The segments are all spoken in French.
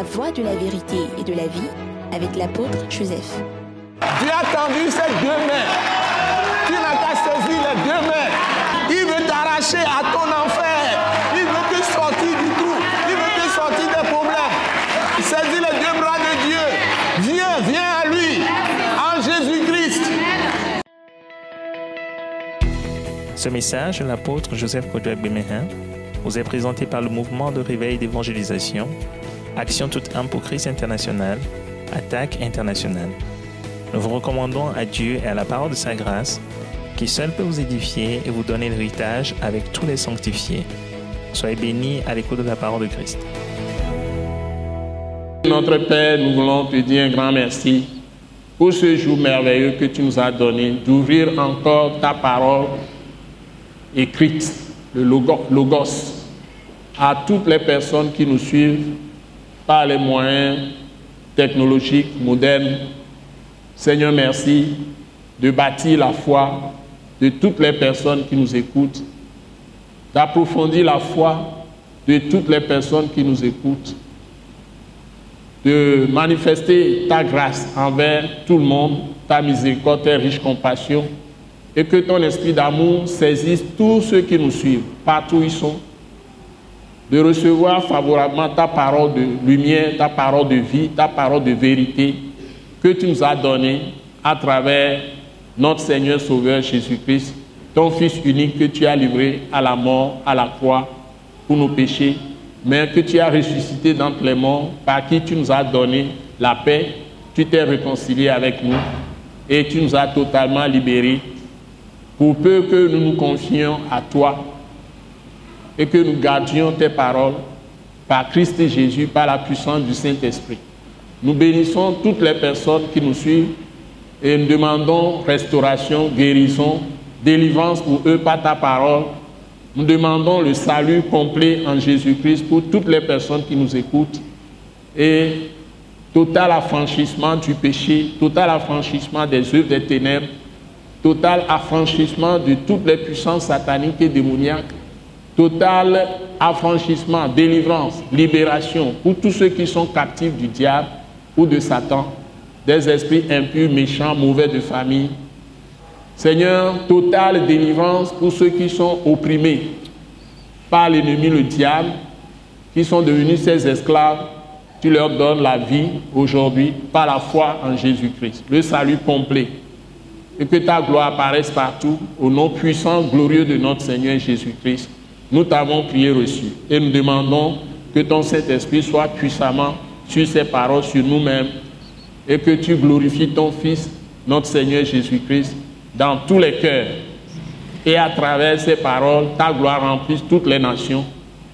la voie de la vérité et de la vie avec l'apôtre Joseph. Dieu a tendu ses deux mains. Tu n'as qu'à saisir les deux mains. Il veut t'arracher à ton enfer. Il veut te sortir du trou. Il veut te sortir des problèmes. Saisis les deux bras de Dieu. Viens, viens à lui. En Jésus-Christ. Ce message de l'apôtre Joseph Kodouak Bemehin vous est présenté par le mouvement de réveil d'évangélisation, Action toute âme pour Christ international, Attaque internationale. Nous vous recommandons à Dieu et à la parole de sa grâce, qui seul peut vous édifier et vous donner l'héritage avec tous les sanctifiés. Soyez bénis à l'écoute de la parole de Christ. Notre Père, nous voulons te dire un grand merci pour ce jour merveilleux que tu nous as donné, d'ouvrir encore ta parole écrite, le logo- logos, à toutes les personnes qui nous suivent par les moyens technologiques modernes. Seigneur, merci de bâtir la foi de toutes les personnes qui nous écoutent, d'approfondir la foi de toutes les personnes qui nous écoutent, de manifester ta grâce envers tout le monde, ta miséricorde, ta riche compassion, et que ton esprit d'amour saisisse tous ceux qui nous suivent, partout où ils sont, de recevoir favorablement ta parole de lumière, ta parole de vie, ta parole de vérité que tu nous as donnée à travers notre Seigneur Sauveur Jésus-Christ, ton Fils unique que tu as livré à la mort, à la croix, pour nos péchés, mais que tu as ressuscité d'entre les morts, par qui tu nous as donné la paix, tu t'es réconcilié avec nous et tu nous as totalement libérés pour peu que nous nous confions à toi et que nous gardions tes paroles par Christ Jésus, par la puissance du Saint-Esprit. Nous bénissons toutes les personnes qui nous suivent et nous demandons restauration, guérison, délivrance pour eux par ta parole. Nous demandons le salut complet en Jésus-Christ pour toutes les personnes qui nous écoutent et total affranchissement du péché, total affranchissement des œuvres des ténèbres, total affranchissement de toutes les puissances sataniques et démoniaques, total affranchissement, délivrance, libération pour tous ceux qui sont captifs du diable ou de Satan, des esprits impurs, méchants, mauvais de famille. Seigneur, totale délivrance pour ceux qui sont opprimés par l'ennemi, le diable, qui sont devenus ses esclaves. Tu leur donnes la vie aujourd'hui par la foi en Jésus-Christ, le salut complet et que ta gloire apparaisse partout au nom puissant, glorieux de notre Seigneur Jésus-Christ. Nous t'avons prié reçu et nous demandons que ton Saint-Esprit soit puissamment sur ces paroles, sur nous-mêmes et que tu glorifies ton Fils, notre Seigneur Jésus-Christ, dans tous les cœurs. Et à travers ces paroles, ta gloire remplisse toutes les nations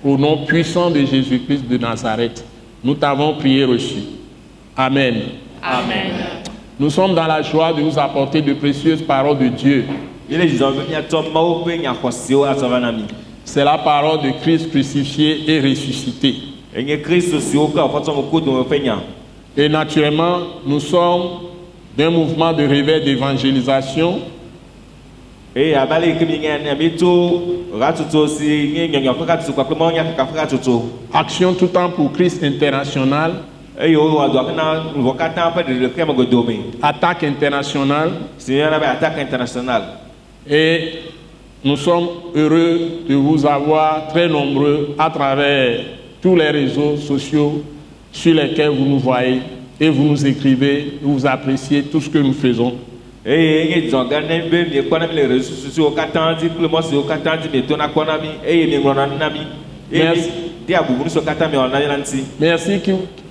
au nom puissant de Jésus-Christ de Nazareth. Nous t'avons prié reçu. Amen. Amen. Nous sommes dans la joie de vous apporter de précieuses paroles de Dieu. C'est la parole de Christ crucifié et ressuscité. Et naturellement, nous sommes d'un mouvement de réveil d'évangélisation ɣatsotso. Action tout temps pour Christ international, godome. attaque internationale. Et nous sommes heureux de vous avoir très nombreux à travers tous les réseaux sociaux sur lesquels vous nous voyez et vous nous écrivez, vous appréciez tout ce que nous faisons.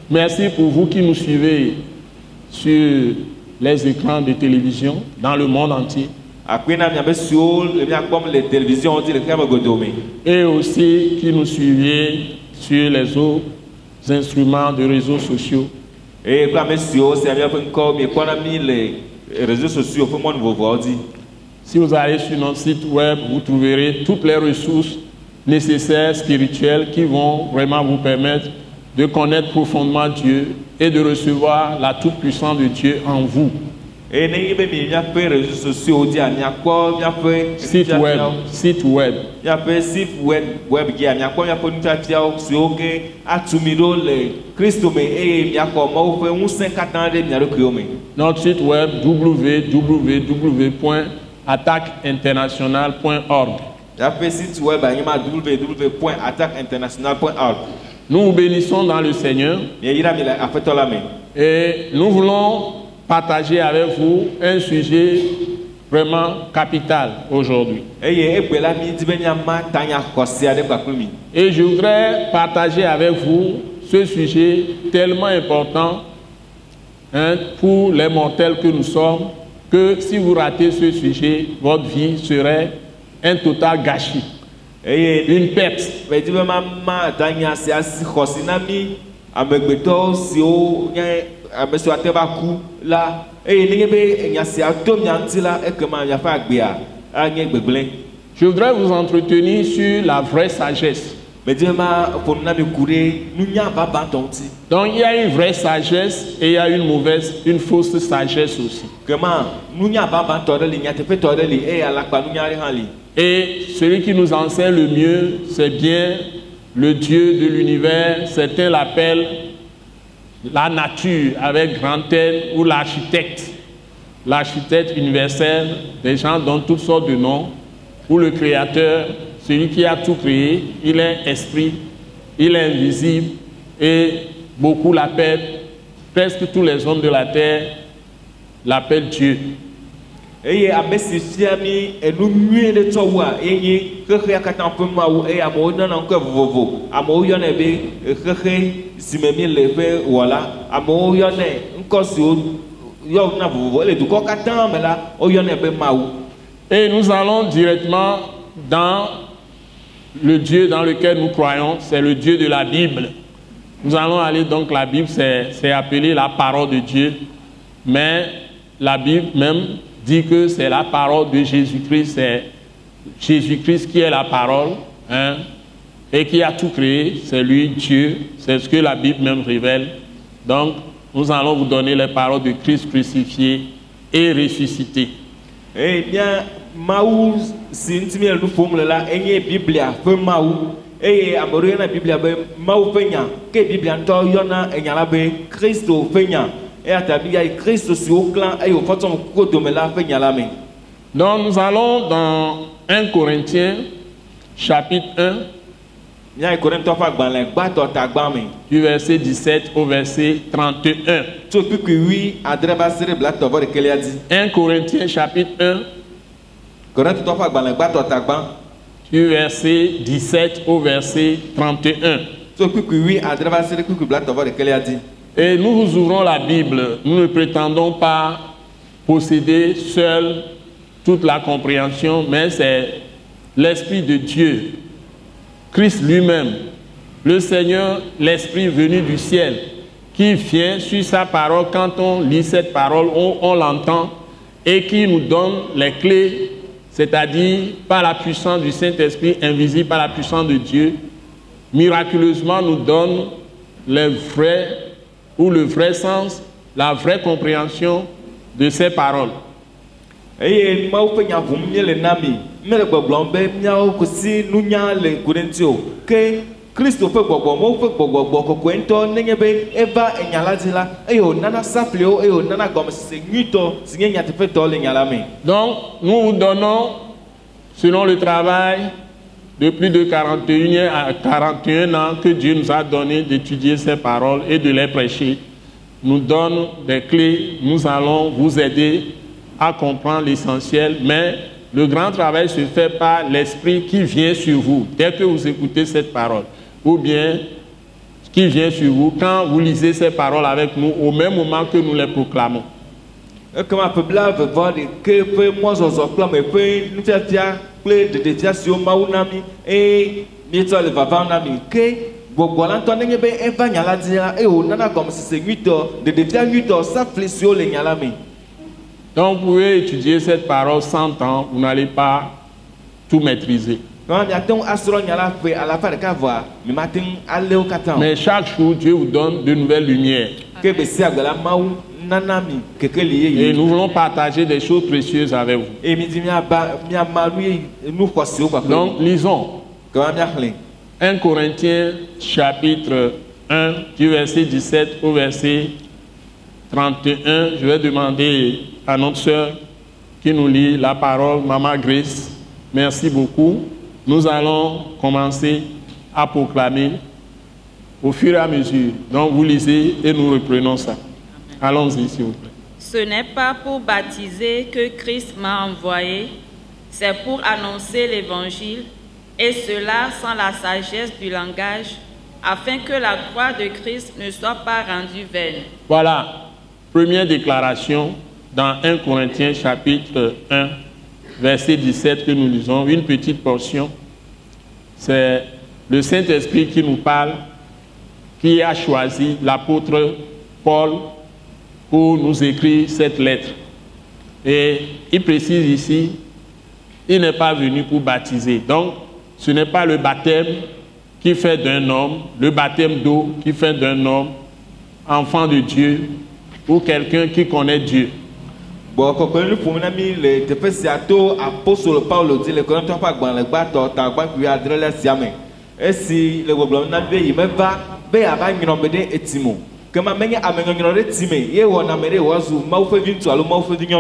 Merci pour vous qui nous suivez sur les écrans de télévision dans le monde entier et aussi qui nous suivez sur les autres instruments de réseaux sociaux. le réseaux sociaux Si vous allez sur notre site web, vous trouverez toutes les ressources nécessaires spirituelles qui vont vraiment vous permettre de connaître profondément Dieu et de recevoir la toute-puissance de Dieu en vous. Site web, site web. site web Notre site web www.attaqueinternational.org. site web Nous vous bénissons dans le Seigneur et nous voulons partager avec vous un sujet vraiment capital aujourd'hui. Et je voudrais partager avec vous ce sujet tellement important hein, pour les mortels que nous sommes, que si vous ratez ce sujet, votre vie serait un total gâchis, une perte. Ame siwo ate va ku la eye nenye be nya sia to mia ŋuti la ekema miaƒe agbea anye gbegblẽ Je voudrais vous entretenir sur la vraie sagesse. Donc il y a une vraie sagesse et il y a une mauvaise, une fausse sagesse aussi. li Et celui qui nous enseigne le mieux, c'est bien le Dieu de l'univers. Certains l'appellent la nature avec grand ou l'architecte. L'architecte universel, des gens dont toutes sortes de noms, ou le créateur, celui qui a tout créé, il est esprit, il est invisible, et beaucoup l'appellent, presque tous les hommes de la terre l'appellent Dieu. Eye ame si fia mi enu nyui ɖe tsɔ wua eye xexea katã ƒe mawu eye amewo nana ŋkɔ vovovo. Amewo yɔnɛ be xexe si me mi le ƒe wɔla amewo yɔnɛ ŋkɔ siwo yɔna vovovo. Ele dukɔ katã me la woyɔnɛ be mawu. Et nous allons directement dans le Dieu dans lequel nous croyons, c'est le Dieu de la Bible. Nous allons aller donc, la Bible, c'est c'est appelé la parole de Dieu, mais la Bible même dit que c'est la parole de Jésus-Christ, c'est Jésus-Christ qui est la parole, hein, et qui a tout créé, c'est lui Dieu, c'est ce que la Bible même révèle. Donc, nous allons vous donner les paroles de Christ crucifié et ressuscité. eye mía mawu si ƒom le la biblia ƒe mawu eye be mawu biblia la be kristo ƒe nya Donc nous allons dans 1 Corinthiens chapitre 1 míayi korintɔ ƒe agbalẽ gbãtɔ tagbã me du verset 17 au verset 31. tso kpikpui wi adre va se ɖe blatɔ vɔ ɖekelia dzi 1 Corinthiens chapitre 1 korintɔ ƒe agbalẽ gbãtɔ tagbã du verset 17 au verset 31. Et nous vous ouvrons la Bible. Nous ne prétendons pas posséder seul toute la compréhension, mais c'est l'Esprit de Dieu, Christ lui-même, le Seigneur, l'Esprit venu du ciel, qui vient sur sa parole. Quand on lit cette parole, on l'entend et qui nous donne les clés, c'est-à-dire par la puissance du Saint-Esprit, invisible par la puissance de Dieu, miraculeusement nous donne les vrais ou le vrai sens, la vraie compréhension de ces paroles. eye mawu ƒe nya ʋum míele na mi. Míele gbɔgblɔm be míawo kusi nunya le ku ɖe ŋuti o ke kristo ƒe gbɔgbɔ mawu ƒe gbɔgbɔgbɔ kɔkɔe ŋutɔ nenye be eva enya la dzi la eye wònana safliwo eye wònana gɔmesese nyuitɔ si nye nyateƒetɔ le nya la me. Donc, nous vous donnons, selon le travail de plus de 41 à 41 ans que Dieu nous a donné d'étudier ces paroles et de les prêcher, nous donne des clés. Nous allons vous aider à comprendre l'essentiel, mais le grand travail se fait par l'Esprit qui vient sur vous dès que vous écoutez cette parole, ou bien qui vient sur vous quand vous lisez ces paroles avec nous au même moment que nous les proclamons. Kple ɖeɖefia siwo mawu na mi eye míetsɔ le vavam na mi ke gbɔgbɔ la ŋutɔ nenye be eva nya la dzi la eye wònana gɔmesese nyuitɔ ɖeɖefia nyuitɔ safli siwo le nya la me Donc vous pouvez étudier cette parole 100 ans, vous n'allez pas tout maîtriser. Mais chaque jour, Dieu vous donne de nouvelles lumières. Et nous voulons partager des choses précieuses avec vous. Donc, lisons kama miaxlẽ 1 Corinthiens chapitre 1 du verset 17 au verset 31. Je vais demander à notre sœur qui nous lit la parole, Maman Grace. Merci beaucoup. Nous allons commencer à proclamer au fur et à mesure. Donc vous lisez et nous reprenons ça. Allons-y, s'il vous plaît. Ce n'est pas pour baptiser que Christ m'a envoyé, c'est pour annoncer l'Évangile, et cela sans la sagesse du langage, afin que la croix de Christ ne soit pas rendue vaine. Voilà, première déclaration dans 1 Corinthiens chapitre 1, verset 17 que nous lisons, une petite portion. C'est le Saint-Esprit qui nous parle, qui a choisi l'apôtre Paul pour nous écrire cette lettre. Et il précise ici, il n'est pas venu pour baptiser. Donc, ce n'est pas le baptême qui fait d'un homme, le baptême d'eau qui fait d'un homme enfant de Dieu ou quelqu'un qui connaît Dieu. bɔn kɔkɔe nu ƒom na mi le teƒe sia to apostolo paulo di le kɔrɔntɔ ƒe agbalẽ gbãtɔ ta gbãkui adre le sia me esi le gbɔgblɔm na be yi meva be ɖe eti nyɔnu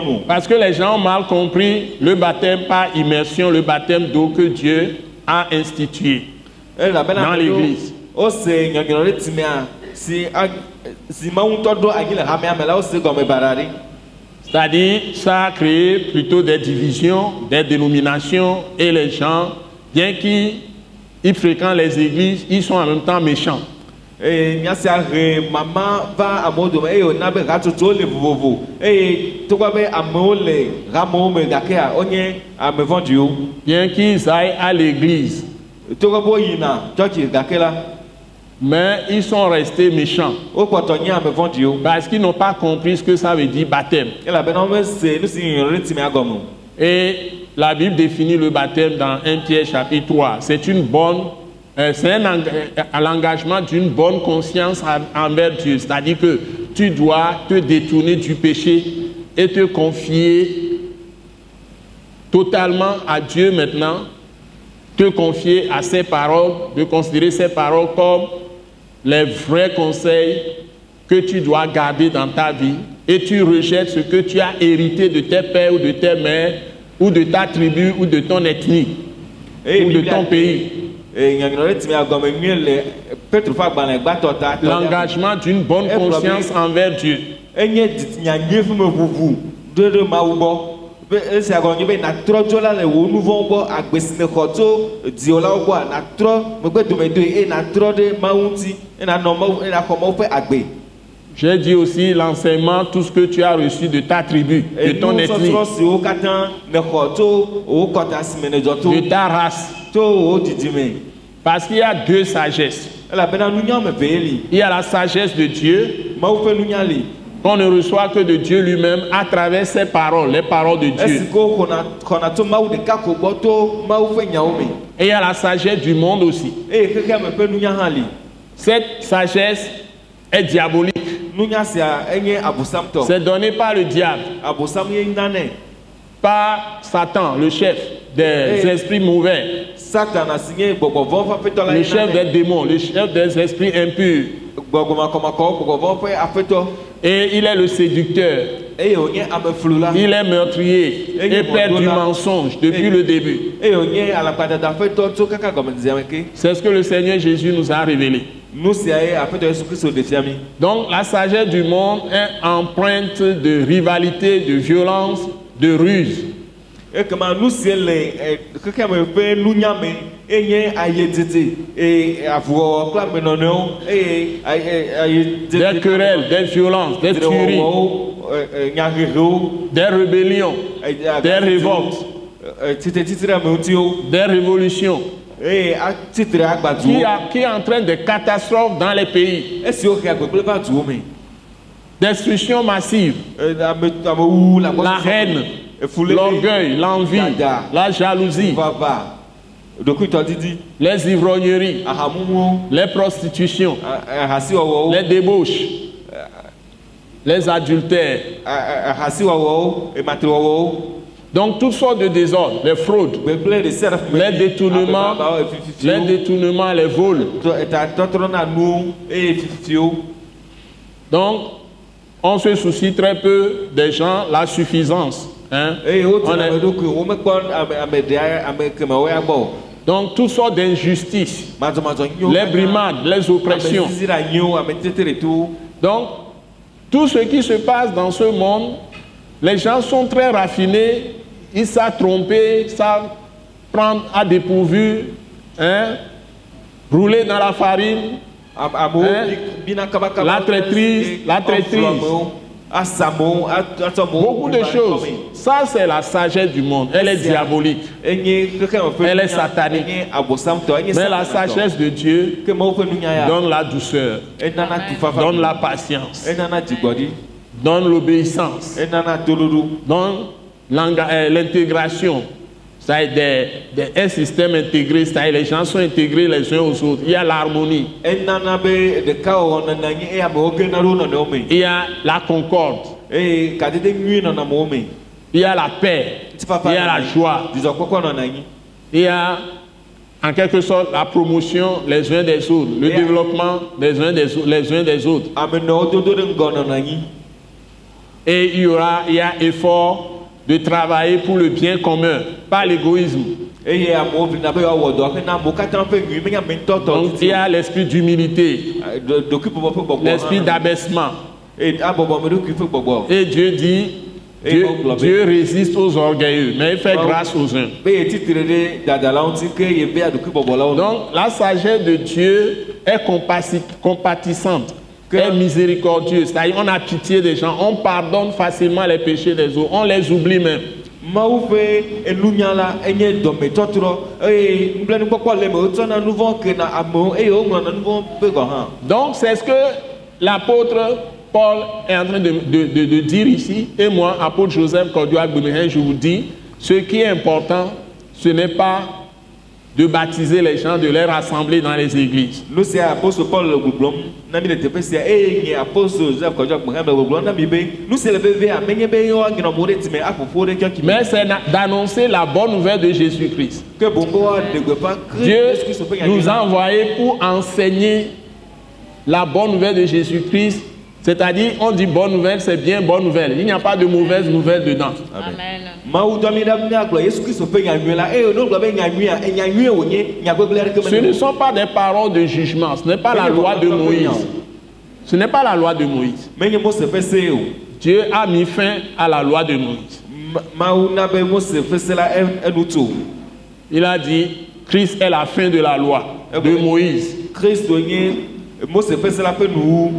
o Parce que les gens ont mal compris le baptême par immersion, le baptême d'eau que Dieu a institué. Dans l'église. C'est-à-dire, ça a créé plutôt des divisions, des dénominations, et les gens, bien qu'ils ils fréquentent les églises, ils sont en même temps méchants. Eye míasia he mama va amewo dome eye wòna be hatsotsowo le vovovo. Eye togbɔ be amewo le hamewo me gakea wonye ame vɔ̃ɖiwo Bien qu'ils aillent à l'église, togbɔ be woyina tsɔtsi gake la. Mais ils sont restés méchants. Wo kpɔtɔ nye ame vɔ̃ɖiwo parce qu'ils n'ont pas compris ce que ça veut dire baptême. elabena womese nu si nyɔnyɔ ɖe timea gɔme o Et la Bible définit le baptême dans 1 Pierre chapitre 3. C'est une bonne, c'est un eng- euh, l'engagement d'une bonne conscience en- envers Dieu. C'est-à-dire que tu dois te détourner du péché et te confier totalement à Dieu maintenant, te confier à ses paroles, de considérer ses paroles comme les vrais conseils que tu dois garder dans ta vie et tu rejettes ce que tu as hérité de tes pères ou de tes mères ou de ta tribu ou de ton ethnie eye ou de ton pays. L'engagement d'une bonne conscience envers Dieu. J'ai dit aussi l'enseignement, tout ce que tu as reçu de ta tribu, de ton ethnie, de ta race. Parce qu'il y a deux sagesses. Il y a la sagesse de Dieu qu'on ne reçoit que de Dieu lui-même à travers ses paroles, les paroles de Dieu. Et il y a la sagesse du monde aussi. li Cette sagesse est diabolique. C'est donné par le diable, par Satan, le chef des Eh. esprits mauvais, le chef des démons, le chef des esprits impurs. Et il est le séducteur, il est meurtrier et père du mensonge depuis le début. C'est ce que le Seigneur Jésus nous a révélé. Donc la sagesse du monde est empreinte de rivalité, de violence, de ruse. Ekema nu sie le xexea me ƒe nunya me enye ayedede eye avuwɔwɔ kple amenɔnɔewo eye aye- des ayedede querelles, des violences, des tueries, eh, nyahehewo des rébellions, des révoltes, ameŋutiwo des révolutions. Qui, agbaduwo a- qui entraînent des catastrophes dans les pays, destruction massive, la haine, l'orgueil, l'envie, la jalousie, les ivrogneries, les prostitutions, ah- ahasiwɔwɔwo les débauches, les adultères. a- a- ahasiwɔwɔwo ematriwɔwɔwo Donc toutes sortes de désordres, les fraudes, les détournements, les détournements, les vols. Donc on se soucie très peu des gens, la suffisance. Hein? Donc toutes sortes d'injustices, les brimades, les oppressions. Donc, tout ce qui se passe dans ce monde, les gens sont très raffinés, ils savent tromper, savent prendre à dépourvu, hein, rouler dans la farine. Hein? La traîtrise, la traîtrise. Beaucoup de choses. Ça, c'est la sagesse du monde. Elle est diabolique. Elle est satanique. Mais la sagesse de Dieu donne la douceur, donne la patience, donne l'obéissance, donne euh, l'intégration. C'est-à-dire des- des- un système intégré, c'est-à-dire les gens sont intégrés les uns aux autres. Il y a l'harmonie, il y a la concorde, il y a la paix, il y a la joie, il y a en quelque sorte la promotion les uns des autres, le développement des uns des, les uns des autres. Et il y aura, il y a effort de travailler pour le bien commun, pas l'égoïsme. Donc il y a l'esprit d'humilité, gbɔgbɔ l'esprit hã. d'abaissement. gbɔgbɔ Et Dieu dit, Dieu. Dieu résiste aux orgueilleux, mais il fait Bon. grâce aux uns. Donc la sagesse de Dieu est compatissante, Que- est miséricordieuse. C'est-à-dire on a pitié des gens, on pardonne facilement les péchés des autres, on les oublie même. Donc c'est ce que l'apôtre Paul est en train de, de- de- de dire ici. Et moi, apôtre Joseph Kodioa Gbemehin, je vous dis, ce qui est important, ce n'est pas de baptiser les gens, de les rassembler dans les églises. Mais c'est d'annoncer la bonne nouvelle de Jésus-Christ. Dieu nous a envoyés pour enseigner la bonne nouvelle de Jésus-Christ. C'est-à-dire, on dit bonne nouvelle, c'est bien bonne nouvelle. Il n'y a pas de mauvaise nouvelle dedans. Ce ne sont pas des paroles de jugement, ce n'est pas la loi de Moïse. Ce n'est pas la loi de Moïse. Dieu a mis fin à la loi de Moïse. Enu tso Il a dit, Christ est la fin de la loi de Moïse. kristo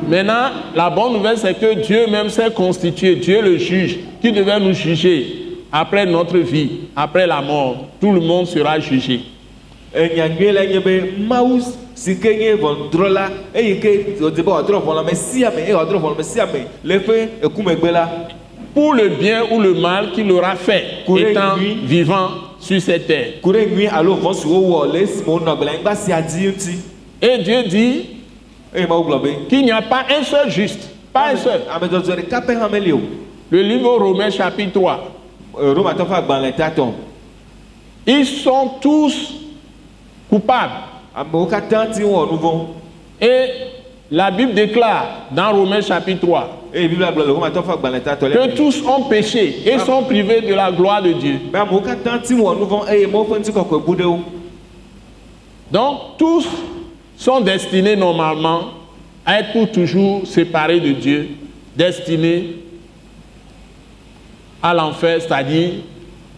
Maintenant, la bonne nouvelle, c'est que Dieu même s'est constitué, Dieu le juge, qui devait nous juger après notre vie, après la mort. Tout le monde sera jugé. Pour le bien ou le mal qu'il aura fait, étant vivant sur cette terre. Et Dieu dit qu'il n'y a pas un seul juste, pas un seul. hã meli o Le livre Romains chapitre 3, Eh, romatɔ ƒe agbalẽ tatɔ ils sont tous coupables. vɔ Et la Bible déclare dans Romains chapitre 3 eye biblia gblɔ le romatɔ ƒe agbalẽ tatɔ que tous ont péché et sont privés de la gloire de Dieu. be amewo katã ti wɔ nu vɔ eye mawu ƒe ŋutikɔkɔe bu ɖe wo Donc tous sont destinés normalement à être pour toujours séparés de Dieu, destinés à l'enfer, c'est-à-dire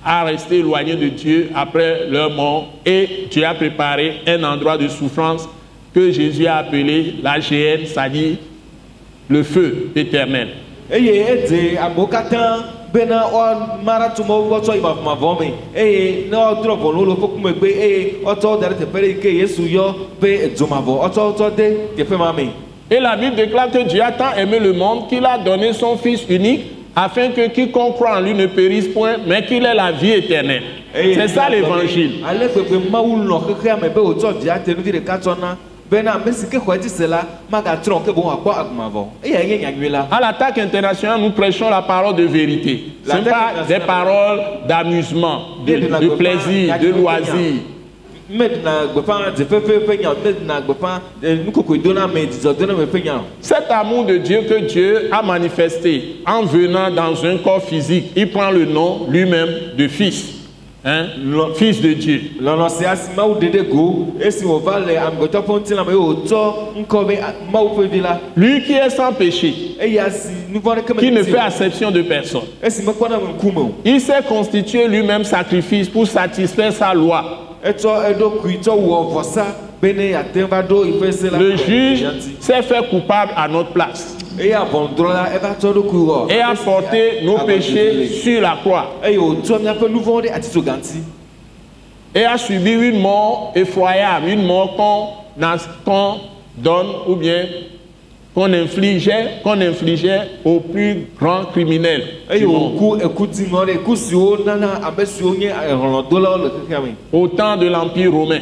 à rester éloignés de Dieu après leur mort. Et Dieu a préparé un endroit de souffrance que Jésus a appelé la GN, c'est-à-dire le feu éternel. Eye bena woama ɖa tu mawu gbɔ tsɔ yi mavɔmavɔ me eye ne woadrɔ ʋɔnu le woƒe kumegbe eye wotsɔ wo da ɖe teƒe ɖe yi ke yesu yɔ be edzomavɔ wotsɔ wotsɔ de teƒe ma me Et la Bible déclare que Dieu a tant aimé le monde qu'il a donné son Fils unique afin que quiconque croit en lui ne périsse point, mais qu'il ait la vie éternelle. Eye C'est ça l'évangile. À l'attaque internationale, nous prêchons la parole de vérité. Ce n'est L'attaque pas des paroles d'amusement, de, de plaisir, de loisir. Cet amour de Dieu que Dieu a manifesté en venant dans un corps physique, il prend le nom lui-même de Fils, hein, Fils de Dieu. Lui qui est sans péché, qui ne fait acception de personne. Il s'est constitué lui-même sacrifice pour satisfaire sa loi. Le juge s'est fait coupable à notre place et a porté nos péchés sur la croix. Et a subi une mort effroyable, une mort qu'on donne ou bien qu'on infligeait, qu'on infligeait au plus grand criminel eye du monde. wòku eku dziŋɔ ɖe eku siwo nana ame siwo nye hlɔ̃dolawo le xexea me au temps de l'Empire romain.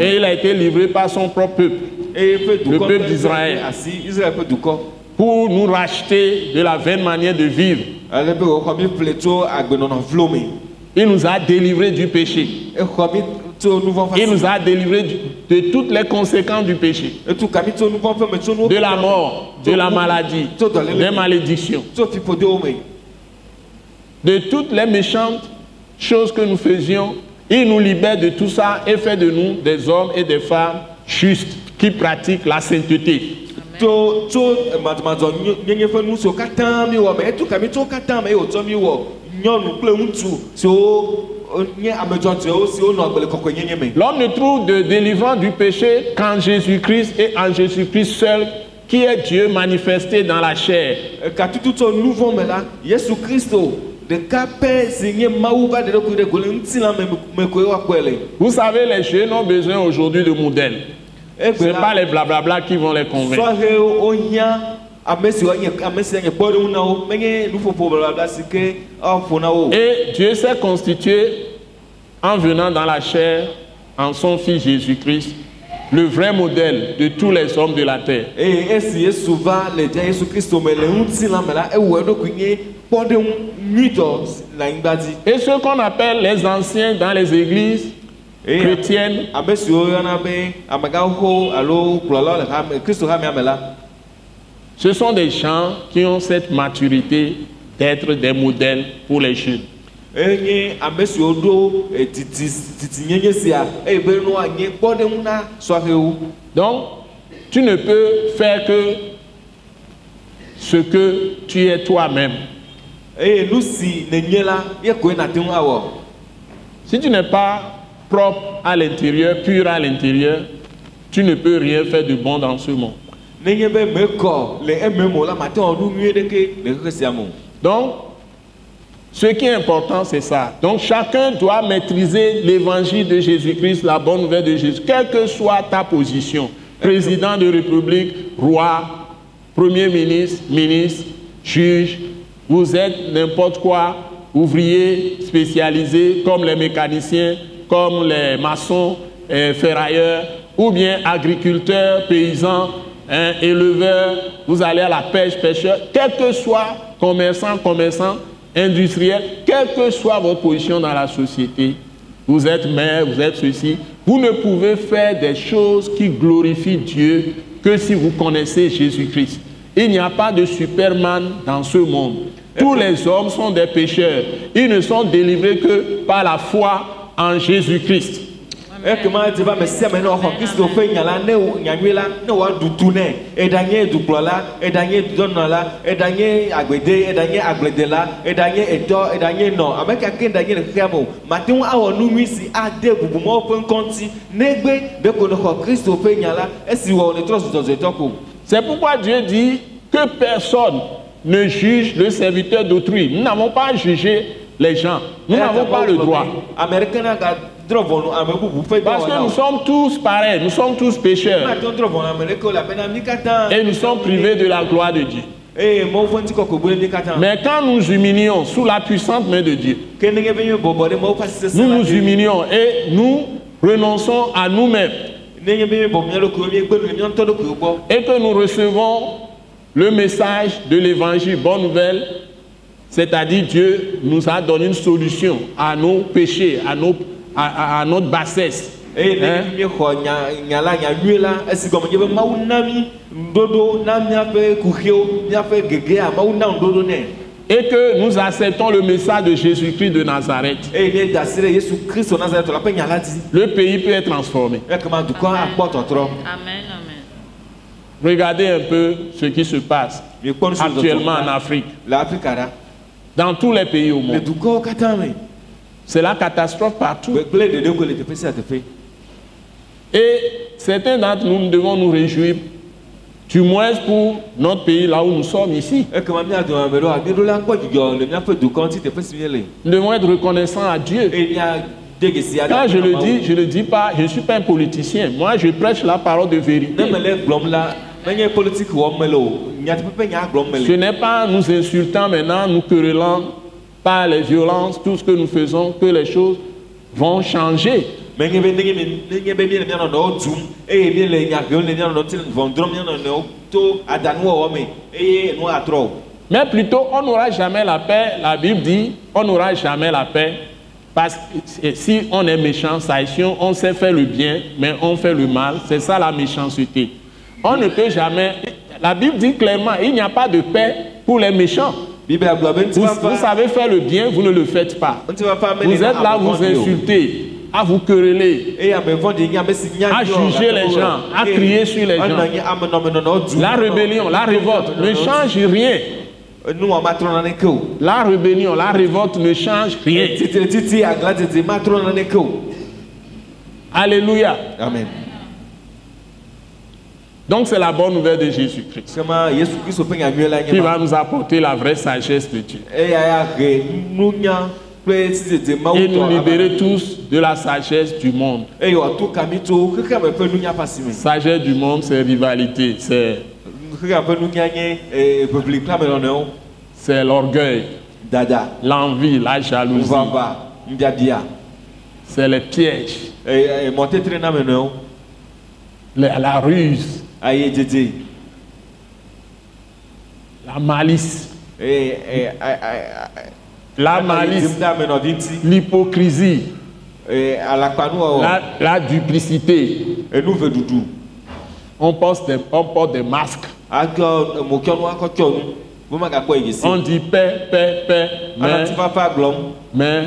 Et il a été livré par son propre peuple Le peuple d'Israël. pour nous racheter de la vaine manière de vivre. Il nous a délivrés du péché. Il nous a délivrés de toutes les conséquences du péché. De la mort, de la maladie, des malédictions, de toutes les méchantes choses que nous faisions. Il nous libère de tout ça et fait de nous des hommes et des femmes justes qui pratiquent la sainteté. L'homme ne trouve de délivrance du péché qu'en Jésus-Christ et en Jésus-Christ seul, qui est Dieu manifesté dans la chair. Vous savez, les jeunes ont besoin aujourd'hui de modèles. Ce egbe n'est pas les blablabla qui vont les convaincre. Et Dieu s'est constitué en venant dans la chair en son Fils Jésus-Christ, le vrai modèle de tous les hommes de la terre. Et ceux qu'on appelle les anciens dans les églises me la ce sont des gens qui ont cette maturité d'être des modèles pour les jeunes. eh, Donc, tu ne peux faire que ce que tu es toi-même. awɔ Si tu n'es pas propre à l'intérieur, pur à l'intérieur, tu ne peux rien faire de bon dans ce monde. Donc, ce qui est important, c'est ça. Donc, chacun doit maîtriser l'évangile de Jésus-Christ, la bonne nouvelle de Jésus, quelle que soit ta position. Président de République, roi, Premier ministre, ministre, juge, vous êtes n'importe quoi, ouvrier spécialisé comme les mécaniciens, comme les maçons, ferrailleurs, ou bien agriculteurs, paysans, hein, éleveurs, vous allez à la pêche, pêcheur, quel que soit commerçant, commerçant, industriel, quelle que soit votre position dans la société, vous êtes maire, vous êtes ceci, vous ne pouvez faire des choses qui glorifient Dieu que si vous connaissez Jésus-Christ. Il n'y a pas de Superman dans ce monde. Tous les hommes sont des pécheurs. Ils ne sont délivrés que par la foi en Jésus-Christ. C'est pourquoi Dieu dit que personne ne juge le serviteur d'autrui. Nous n'avons pas jugé les gens. Nous n'avons pas le droit. ƒe Parce que nous sommes tous pareils, nous sommes tous pécheurs. Et nous sommes privés de la gloire de Dieu. katã Mais quand nous humilions sous la puissante main de Dieu, nous nous humilions et nous renonçons à nous-mêmes. Et que nous recevons le message de l'évangile, bonne nouvelle, c'est-à-dire Dieu nous a donné une solution à nos péchés, à, nos, à, à- à notre bassesse. Hein? Et que nous acceptons le message de Jésus-Christ de Nazareth. dzi Le pays peut être transformé. Amen, amen. Regardez un peu ce qui se passe actuellement en Afrique, dans tous les pays au monde. C'est la catastrophe partout. Et certains d'entre nous, nous devons nous réjouir, du moins pour notre pays, là où nous sommes ici. Nous devons être reconnaissants à Dieu. Quand je le dis, je ne le dis pas, je ne suis pas un politicien. Moi, je prêche la parole de vérité. Ce n'est pas nous insultant maintenant, nous querellant par les violences, tout ce que nous faisons, que les choses vont changer. Mais plutôt, on n'aura jamais la paix. La Bible dit, on n'aura jamais la paix. Parce que si on est méchant, on sait faire le bien, mais on fait le mal. C'est ça la méchanceté. On ne peut jamais. La Bible dit clairement, il n'y a pas de paix pour les méchants. Vous, savez faire le bien, vous ne le faites pas. Vous êtes là, ame vous insultez, à vous quereller. À juger les gens, à crier sur les gens. dzum La rébellion, la révolte ne change rien. La rébellion, la révolte ne change rien. Alléluia. amen Donc c'est la bonne nouvelle de Jésus-Christ. Qui va nous apporter la vraie sagesse de Dieu. Et nous libérer tous de la sagesse du monde. asime Sagesse du monde, c'est rivalité, c'est eh, c'est l'orgueil, l'envie, la jalousie, c'est les pièges, eh, eh, la ruse, aye dede la malice, eh, eh, la malice, l'hypocrisie, eh, la, la duplicité. enu veɖuɖu On porte des, on porte des masques. On dit paix, paix, paix, mais, fafa gblɔm mais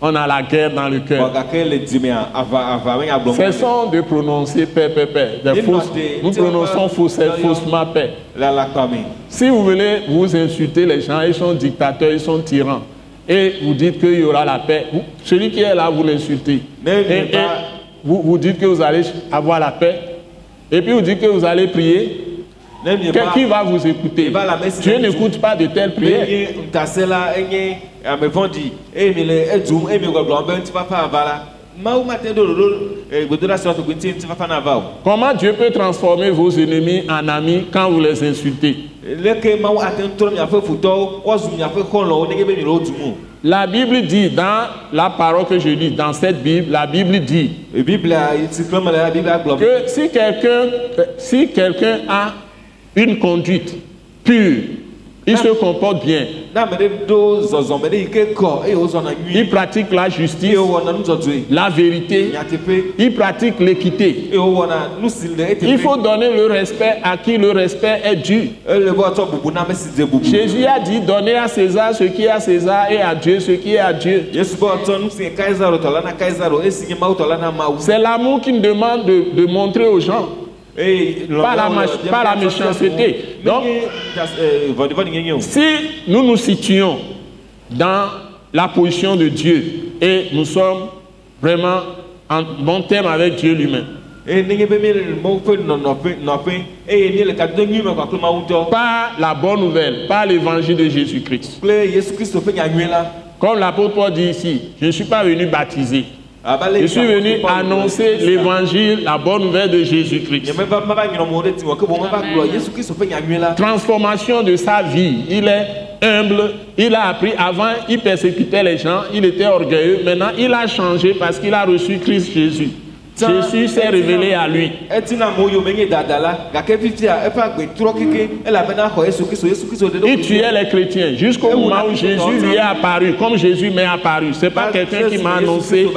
on a la guerre dans le cœur. Cessons de prononcer paix, paix, paix. Nous prononçons fausse- faussement paix. Si vous voulez vous insulter les gens, ils sont dictateurs, ils sont tyrans, et vous dites qu'il y aura la paix, celui qui est là, vous l'insultez. Et, et vous, vous dites que vous allez avoir la paix, et puis vous dites que vous allez prier. Ne mie Que- ba qui va vous écouter Dieu n'écoute pas de telles prières. Comment Dieu peut transformer vos ennemis en amis quand vous les insultez? La Bible dit, dans la parole que je lis, dans cette Bible, la Bible dit que si quelqu'un si quelqu'un a une conduite pure, il se comporte bien, il pratique la justice, la vérité, il pratique l'équité. Il faut donner le respect à qui le respect est dû. bubu Jésus a dit donnez à César ce qui est à César et à Dieu ce qui est à Dieu. C'est l'amour qui nous demande de, de montrer aux gens. Eye Pas la méchanceté. Donc- o Si nous nous situons dans la position de Dieu et nous sommes vraiment en bon terme avec Dieu lui-même, par la bonne nouvelle, par l'évangile de Jésus-Christ. Comme l'apôtre Paul dit ici, je ne suis pas venu baptiser. Je suis venu annoncer l'évangile, la bonne nouvelle de Jésus-Christ. Transformation de sa vie. Il est humble. Il a appris. Avant, il persécutait les gens. Il était orgueilleux. Maintenant, il a changé parce qu'il a reçu Christ Jésus. Jésus s'est révélé à lui. Il tuait les chrétiens jusqu'au moment où Jésus lui est apparu, comme Jésus m'est apparu. Ce n'est pas quelqu'un qui m'a annoncé,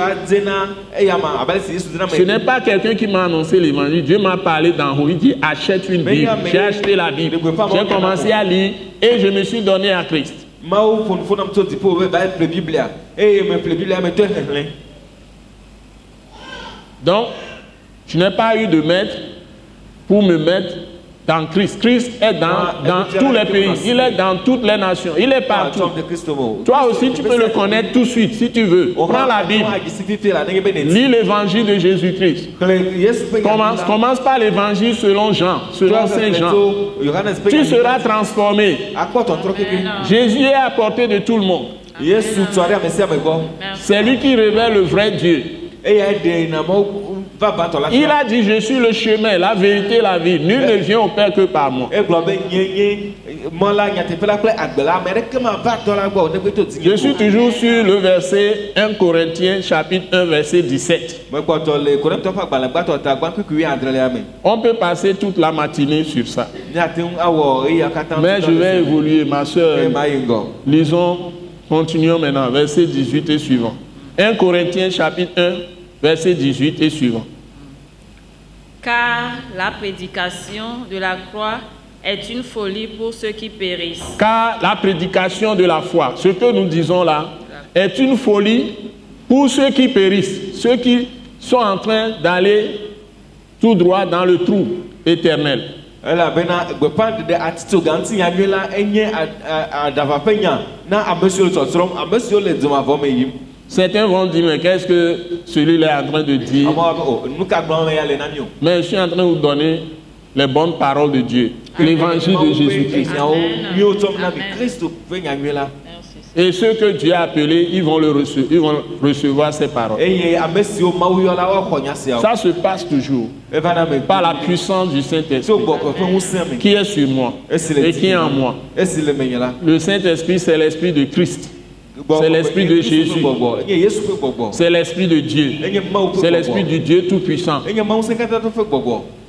ce n'est pas quelqu'un qui m'a annoncé l'évangile. Dieu m'a parlé d'en haut. Il dit achète une Bible. J'ai acheté la Bible. J'ai commencé à lire et je me suis donné à Christ. mawo ƒonufo nam tso dziƒo be va ƒle biblia eye me ƒle biblia me tɔe xexlẽ Donc, je n'ai pas eu de maître pour me mettre dans Christ. Christ est dans, dans tous les pays. Il est dans toutes les nations. Il est partout. Toi aussi, tu peux le connaître tout de suite si tu veux. Prends la Bible. Lis l'évangile de Jésus-Christ. Commence, commence par l'évangile selon Jean, selon Saint Jean. Tu seras transformé. Jésus est à portée de tout le monde. C'est lui qui révèle le vrai Dieu. Il a dit, je suis le chemin, la vérité, la vie. Nul ne vient au Père que par moi. Je suis toujours sur le verset 1 Corinthiens chapitre 1 verset 17. mekpɔtɔ le korintɔ ƒe agbalẽgbãtɔ ta gbã kpekui adrelia me On peut passer toute la matinée sur ça. Mais je vais évoluer, ma soeur. ŋgɔ Lisons, continuons maintenant, verset 18 et suivant. 1 Corinthiens chapitre 1 verset 18 et suivant. Car la prédication de la croix est une folie pour ceux qui périssent, Car la prédication de la foi, ce que nous disons là, est une folie pour ceux qui périssent, ceux qui sont en train d'aller tout droit dans le trou éternel. Certains vont dire, mais qu'est-ce que celui-là est en train de dire? Amewo be o nu ka gblɔm ya le na mi o Mais je suis en train de vous donner les bonnes paroles de Dieu, l'évangile de Jésus-Christ. nyanyuie la Et ceux que Dieu a appelés, ils vont, le rece- ils vont recevoir ces paroles. Ça se passe toujours. Me par la puissance du Saint-Esprit. Qui est sur moi et qui est en moi. le Saint-Esprit, c'est l'Esprit de Christ, C'est l'esprit de Jésus. c'est l'Esprit de Dieu, c'est l'Esprit du Dieu Tout-Puissant.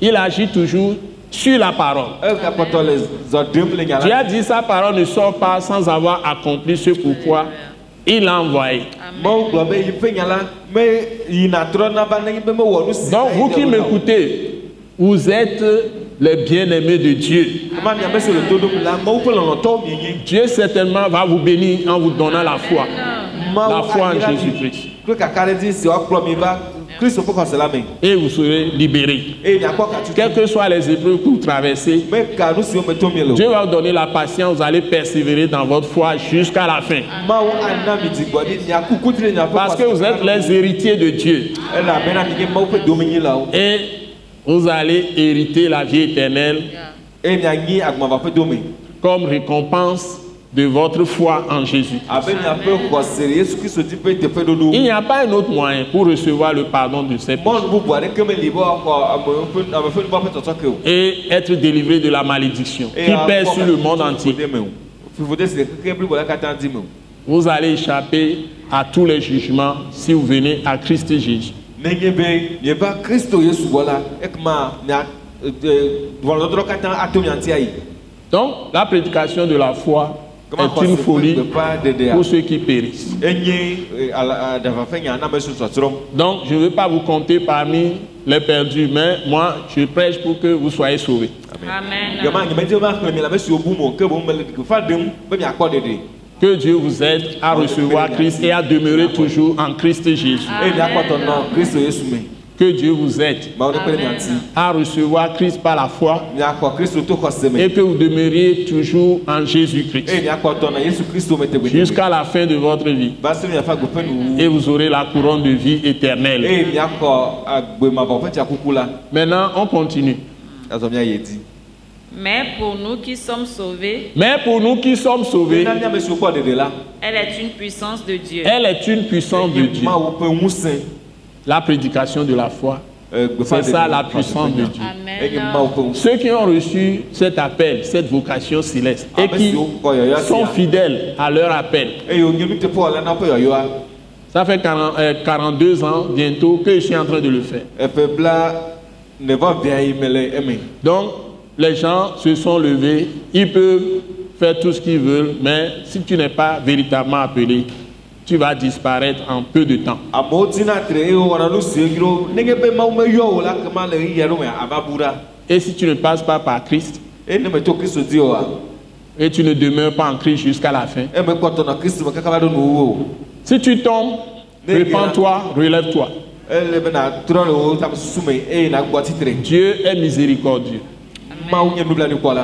Il agit toujours sur la parole. nya Dieu a dit sa parole ne sort pas sans avoir accompli ce pourquoi il l'a envoyé. Donc vous qui m'écoutez, vous êtes les bien-aimés de Dieu. Dieu certainement va vous bénir en vous donnant la foi. La foi en Jésus-Christ. Et vous serez libérés. Quelles que soient les épreuves que vous traversez, Dieu va vous donner la patience, vous allez persévérer dans votre foi jusqu'à la fin. Parce que vous êtes les héritiers de Dieu. Et vous allez hériter la vie éternelle comme récompense de votre foi en Jésus. Il n'y a pas un autre moyen pour recevoir le pardon de ses péchés. et être délivré de la malédiction qui pèse sur le monde entier. Vous allez échapper à tous les jugements si vous venez à Christ Jésus. Nenye be mieva kristu yesu gbɔ la ekema mia ʋɔnudɔdrɔ katã ato mia ŋuti ayi Donc, la prédication de la foi est une folie pour ceux qui périssent. na tsɔtsrɔm Donc, je ne veux pas vous compter parmi les perdus, mais moi, je prêche pour que vous soyez sauvés. Amen. yema Que Dieu vous aide à recevoir Christ et à demeurer toujours en Christ Jésus. Que Dieu vous aide ŋuti à recevoir Christ par la foi et que vous demeuriez toujours en Jésus-Christ. Jusqu'à la fin de votre vie. nuwuwu Et vous aurez la couronne de vie éternelle. Maintenant, on continue. Mais pour nous qui sommes sauvés, Mais pour nous qui sommes sauvés, elle est une puissance de Dieu. elle est une puissance de Dieu. La prédication de la foi, eh, gbeƒã c'est ça la puissance de. Dieu. Amen. Ceux qui ont reçu cet appel, cette vocation céleste, et qui sont fidèles à leur appel, ƒe yɔyɔa Ça fait 40, euh, 42 ans bientôt que je suis en train de le faire. eme Donc, les gens se sont levés, ils peuvent faire tout ce qu'ils veulent, mais si tu n'es pas véritablement appelé, tu vas disparaître en peu de temps. Et si tu ne passes pas par Christ, oa et tu ne demeures pas en Christ jusqu'à la fin, eme kpɔtɔ nɔ kristu me kaka va ɖo nuwuwo o si tu tombes, répands-toi, relève-toi. Dieu est miséricordieux.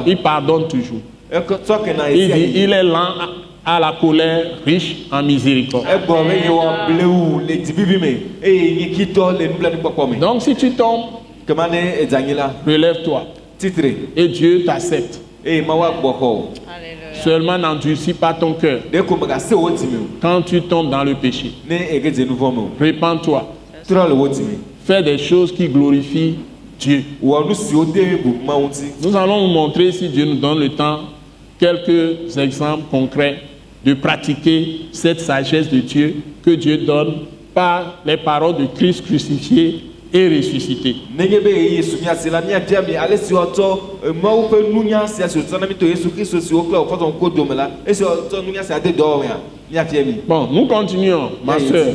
Il pardonne toujours. Il dit, esi il est lent à la colère, riche en miséricorde. me Donc si tu tombes, relève-toi. Et Dieu t'accepte. o Seulement n'endurcis pas ton cœur quand tu tombes dans le péché. Répands-toi. Fais des choses qui glorifient Nous allons vous montrer, si Dieu nous donne le temps, quelques exemples concrets de pratiquer cette sagesse de Dieu que Dieu donne par les paroles de Christ crucifié et ressuscité. Bon, nous continuons, ma soeur.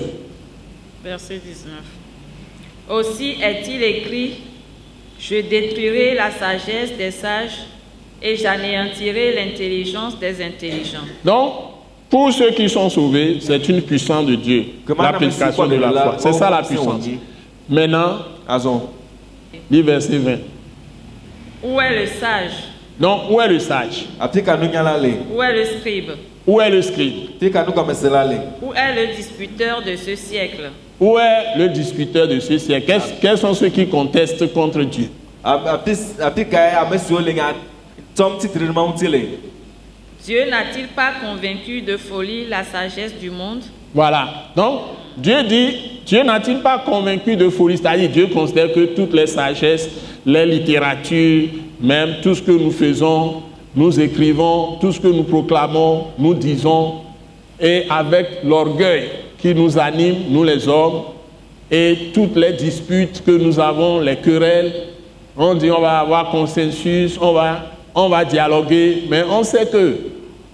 Verset 19. Aussi est-il écrit, je détruirai la sagesse des sages et j'anéantirai l'intelligence des intelligents. Donc, pour ceux qui sont sauvés, c'est une puissance de Dieu, l'application de la foi. C'est ça la puissance. Maintenant, lis verset 20. Où est le sage? Donc, où est le sage? Où est le scribe? Où est le scribe? Où est le disputeur de ce siècle? Où est le disputeur de ce siècle? Qu'est-ce- Quels sont ceux qui contestent contre Dieu? Dieu n'a-t-il pas convaincu de folie la sagesse du monde? Voilà. Donc, Dieu dit, Dieu n'a-t-il pas convaincu de folie? C'est-à-dire, Dieu considère que toutes les sagesses, les littératures, même tout ce que nous faisons, nous écrivons, tout ce que nous proclamons, nous disons, et avec l'orgueil qui nous anime, nous les hommes, et toutes les disputes que nous avons, les querelles, on dit on va avoir consensus, on va, on va dialoguer, mais on sait que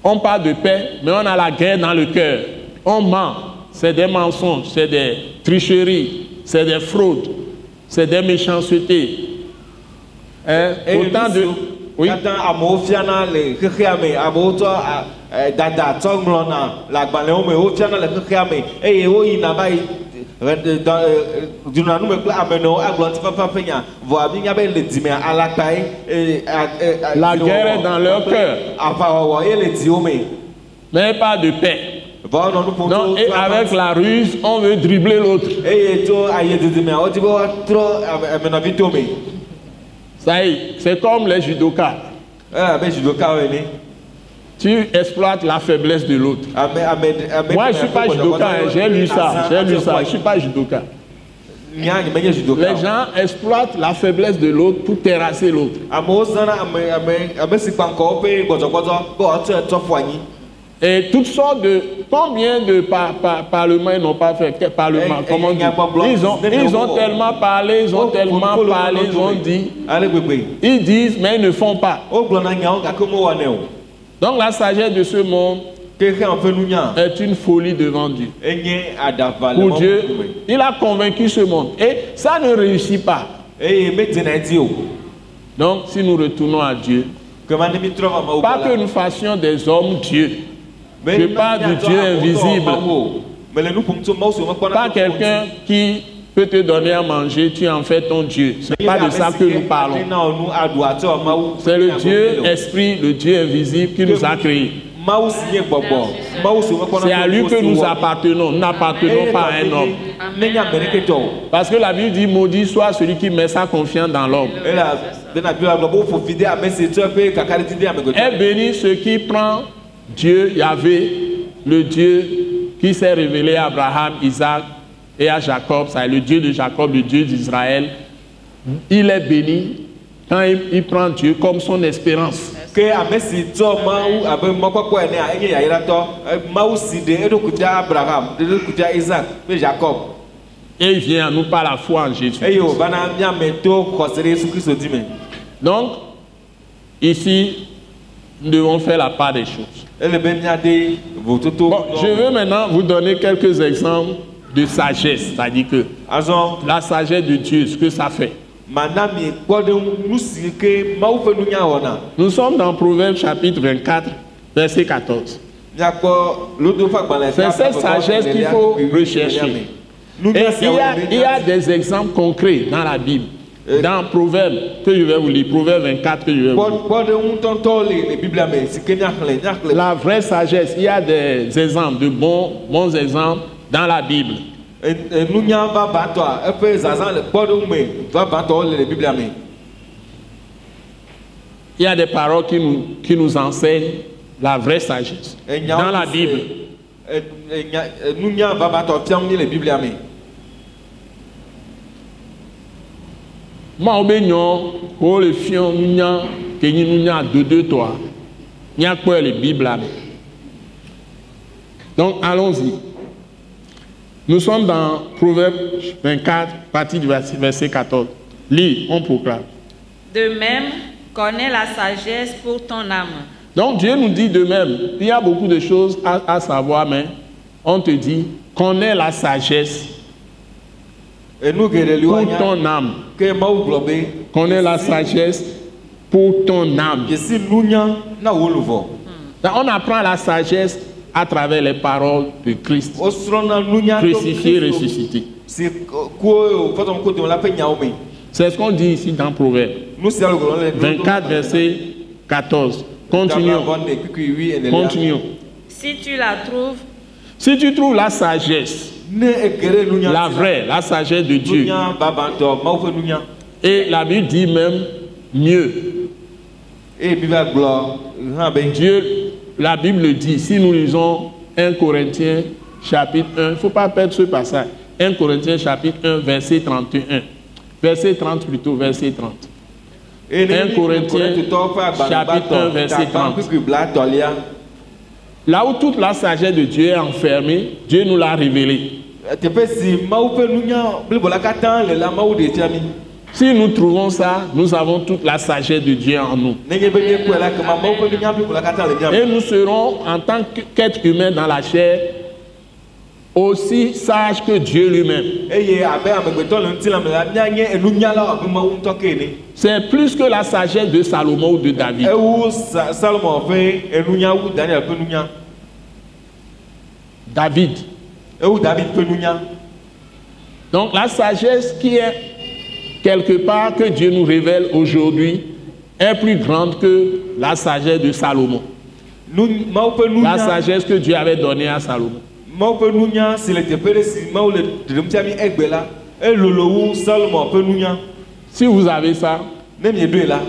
on parle de paix, mais on a la guerre dans le cœur. On ment, c'est des mensonges, c'est des tricheries, c'est des fraudes, c'est des méchancetés. Hein? Autant de... Oui. e- La guerre est dans leur cœur. me Mais pas de paix. Non, et avec la ruse, on veut dribbler l'autre. C'est comme les judokas. Judokawo ene Tu exploites la faiblesse de l'autre. ame ame ame Moi, je ne suis pas judoka, hein, j'ai lu ça, j'ai lu ça, je ne suis pas judoka. judoka Les gens exploitent la faiblesse de l'autre pour terrasser l'autre. Et toutes sortes de... Combien de par, par- parlements ils n'ont pas fait Parlement, Eh, eh, comment dire Ils ont, ils ont tellement parlé, ils ont Oh, tellement faut- faut parlé, ils ont dit. Ils disent, mais ils ne font pas. Donc la sagesse de ce monde est une folie devant Dieu. Pour Dieu, il a convaincu ce monde. Et ça ne réussit pas. Donc si nous retournons à Dieu, pas que nous fassions des hommes Dieu, je parle du Dieu invisible. Pas quelqu'un qui peut te donner à manger, tu en fais ton Dieu. Ce n'est pas de ça que nous parlons. C'est le Dieu esprit, le Dieu invisible qui nous a créés. C'est à lui que nous appartenons. Nous n'appartenons pas à un homme. Parce que la Bible dit maudit soit celui qui met sa confiance dans l'homme. Est béni celui qui prend Dieu, Yahvé, le Dieu qui s'est révélé à Abraham, Isaac et à Jacob, c'est le Dieu de Jacob, le Dieu d'Israël. Il est béni quand il, il prend Dieu comme son espérance. Eh, Et il vient à nous par la foi en Jésus. me Donc, ici, nous devons faire la part des choses. Bon, je veux maintenant vous donner quelques exemples de sagesse, c'est-à-dire que la sagesse de Dieu, ce que ça fait. Nous sommes dans Proverbe chapitre 24, verset 14. míakpɔ lodo ƒe agbalẽ C'est cette sagesse qu'il faut rechercher. Et nunya il y, a, siawo il y a des exemples concrets dans la Bible. Dans Proverbe, que je vais vous lire, Proverbe 24, que je vais vous lire. La vraie sagesse, il y a des exemples, de bons, bons exemples dans la Bible. Il y a des paroles qui nous, qui nous enseignent la vraie sagesse. Dans la Bible. e- e- nya- e- nunya vavãtɔ fiam mi le biblia me Mawo be nyɔ wo le fiɔ nunya ke nyi nunya dodo tɔa míakpɔe le Biblia me. Donc allons-y. Nous sommes dans Proverbe 24, partie du verset verset 14. Lis, on proclame. De même, connais la sagesse pour ton âme. Donc Dieu nous dit de même, il y a beaucoup de choses à, à savoir, mais on te dit, connais la sagesse pour ton âme. Connais la sagesse pour ton âme. Donc, on apprend la sagesse à travers les paroles de Christ, crucifié, ressuscité. C'est ce qu'on dit ici dans Proverbe nu sia le gblɔm le 24, verset 14. Continuons, continuons. Si tu la trouves, Si tu trouves la sagesse, la vraie, la sagesse de Dieu, et la Bible dit même mieux, Dieu, la Bible dit, si nous lisons 1 Corinthiens chapitre 1, il ne faut pas perdre ce passage. 1 Corinthiens chapitre 1, verset 31. Verset 30 plutôt, verset 30. eye ne 1 mi Corinthiens, chapitre un, agbalẽgbãtɔ verset gagba 30. kukui blatɔlia Là où toute la sagesse de Dieu est enfermée, Dieu nous l'a révélée. Si nous trouvons ça, nous avons toute la sagesse de Dieu en nous. Et nous serons, en tant que- qu'être humain dans la chair, aussi sages que Dieu lui-même. C'est plus que la sagesse de Salomon ou de David. nunya David. Donc la sagesse qui est quelque part que Dieu nous révèle aujourd'hui est plus grande que la sagesse de Salomon. La sagesse que Dieu avait donnée à Salomon. si vous avez ça,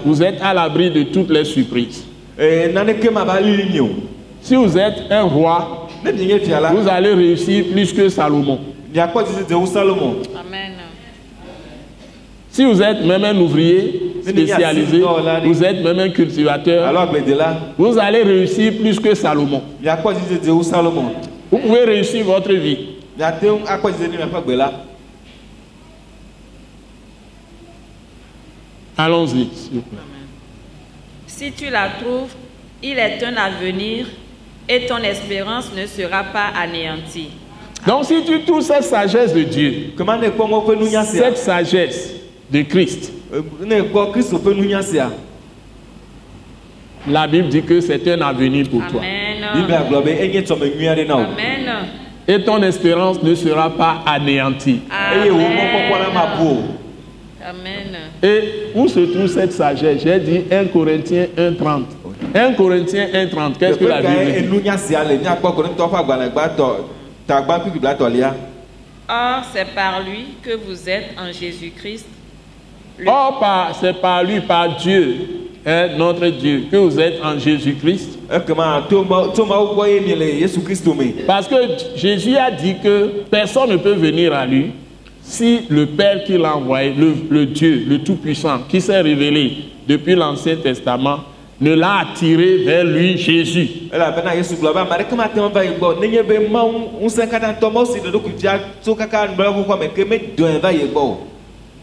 vous êtes à l'abri de toutes les surprises. Si vous êtes un roi, vous allez réussir plus que Salomon. Amen. Si vous êtes même un ouvrier spécialisé, vous êtes même un cultivateur, vous allez réussir plus que Salomon. Vous pouvez réussir votre vie. Allons-y. Si tu la trouves, il est un avenir et ton espérance ne sera pas anéantie. Donc si tu trouves cette sagesse de Dieu, cette sagesse de Christ, sia la Bible dit que c'est un avenir pour toi. Amen. Amen. Et ton espérance ne sera pas anéantie. Amen. Et où se trouve cette sagesse? J'ai dit 1 Corinthiens 1.30. 1 Corinthiens 1.30, qu'est-ce que la Bible dit Or, c'est par lui que vous êtes en Jésus-Christ. Le- Or, par- c'est par lui, par Dieu, hein, notre Dieu, que vous êtes en Jésus-Christ. Parce que Jésus a dit que personne ne peut venir à lui si le Père qui l'a envoyé, le, le Dieu, le Tout-Puissant, qui s'est révélé depuis l'Ancien Testament, ne l'a attiré vers lui, Jésus.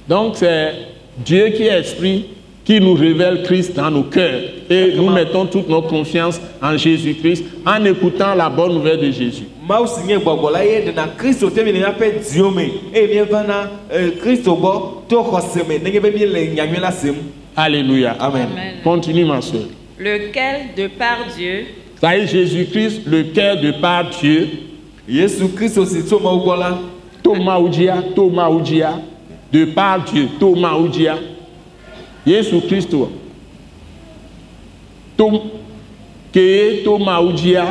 Donc c'est Dieu qui est esprit qui nous révèle Christ dans nos cœurs. Et nous mettons toute notre confiance en Jésus-Christ en écoutant la bonne nouvelle de Jésus. Alléluia. amen Amen. Continue ma soeur. Lequel, de par Dieu, Ça y est, Jésus-Christ, le cœur de par Dieu. yesu kristo si tso mawu gbɔ la Thomas Oudia, Thomas Oudia, de par Dieu, Thomas Oudia. Jésus-Christ. Tom, que Thomas Oudia.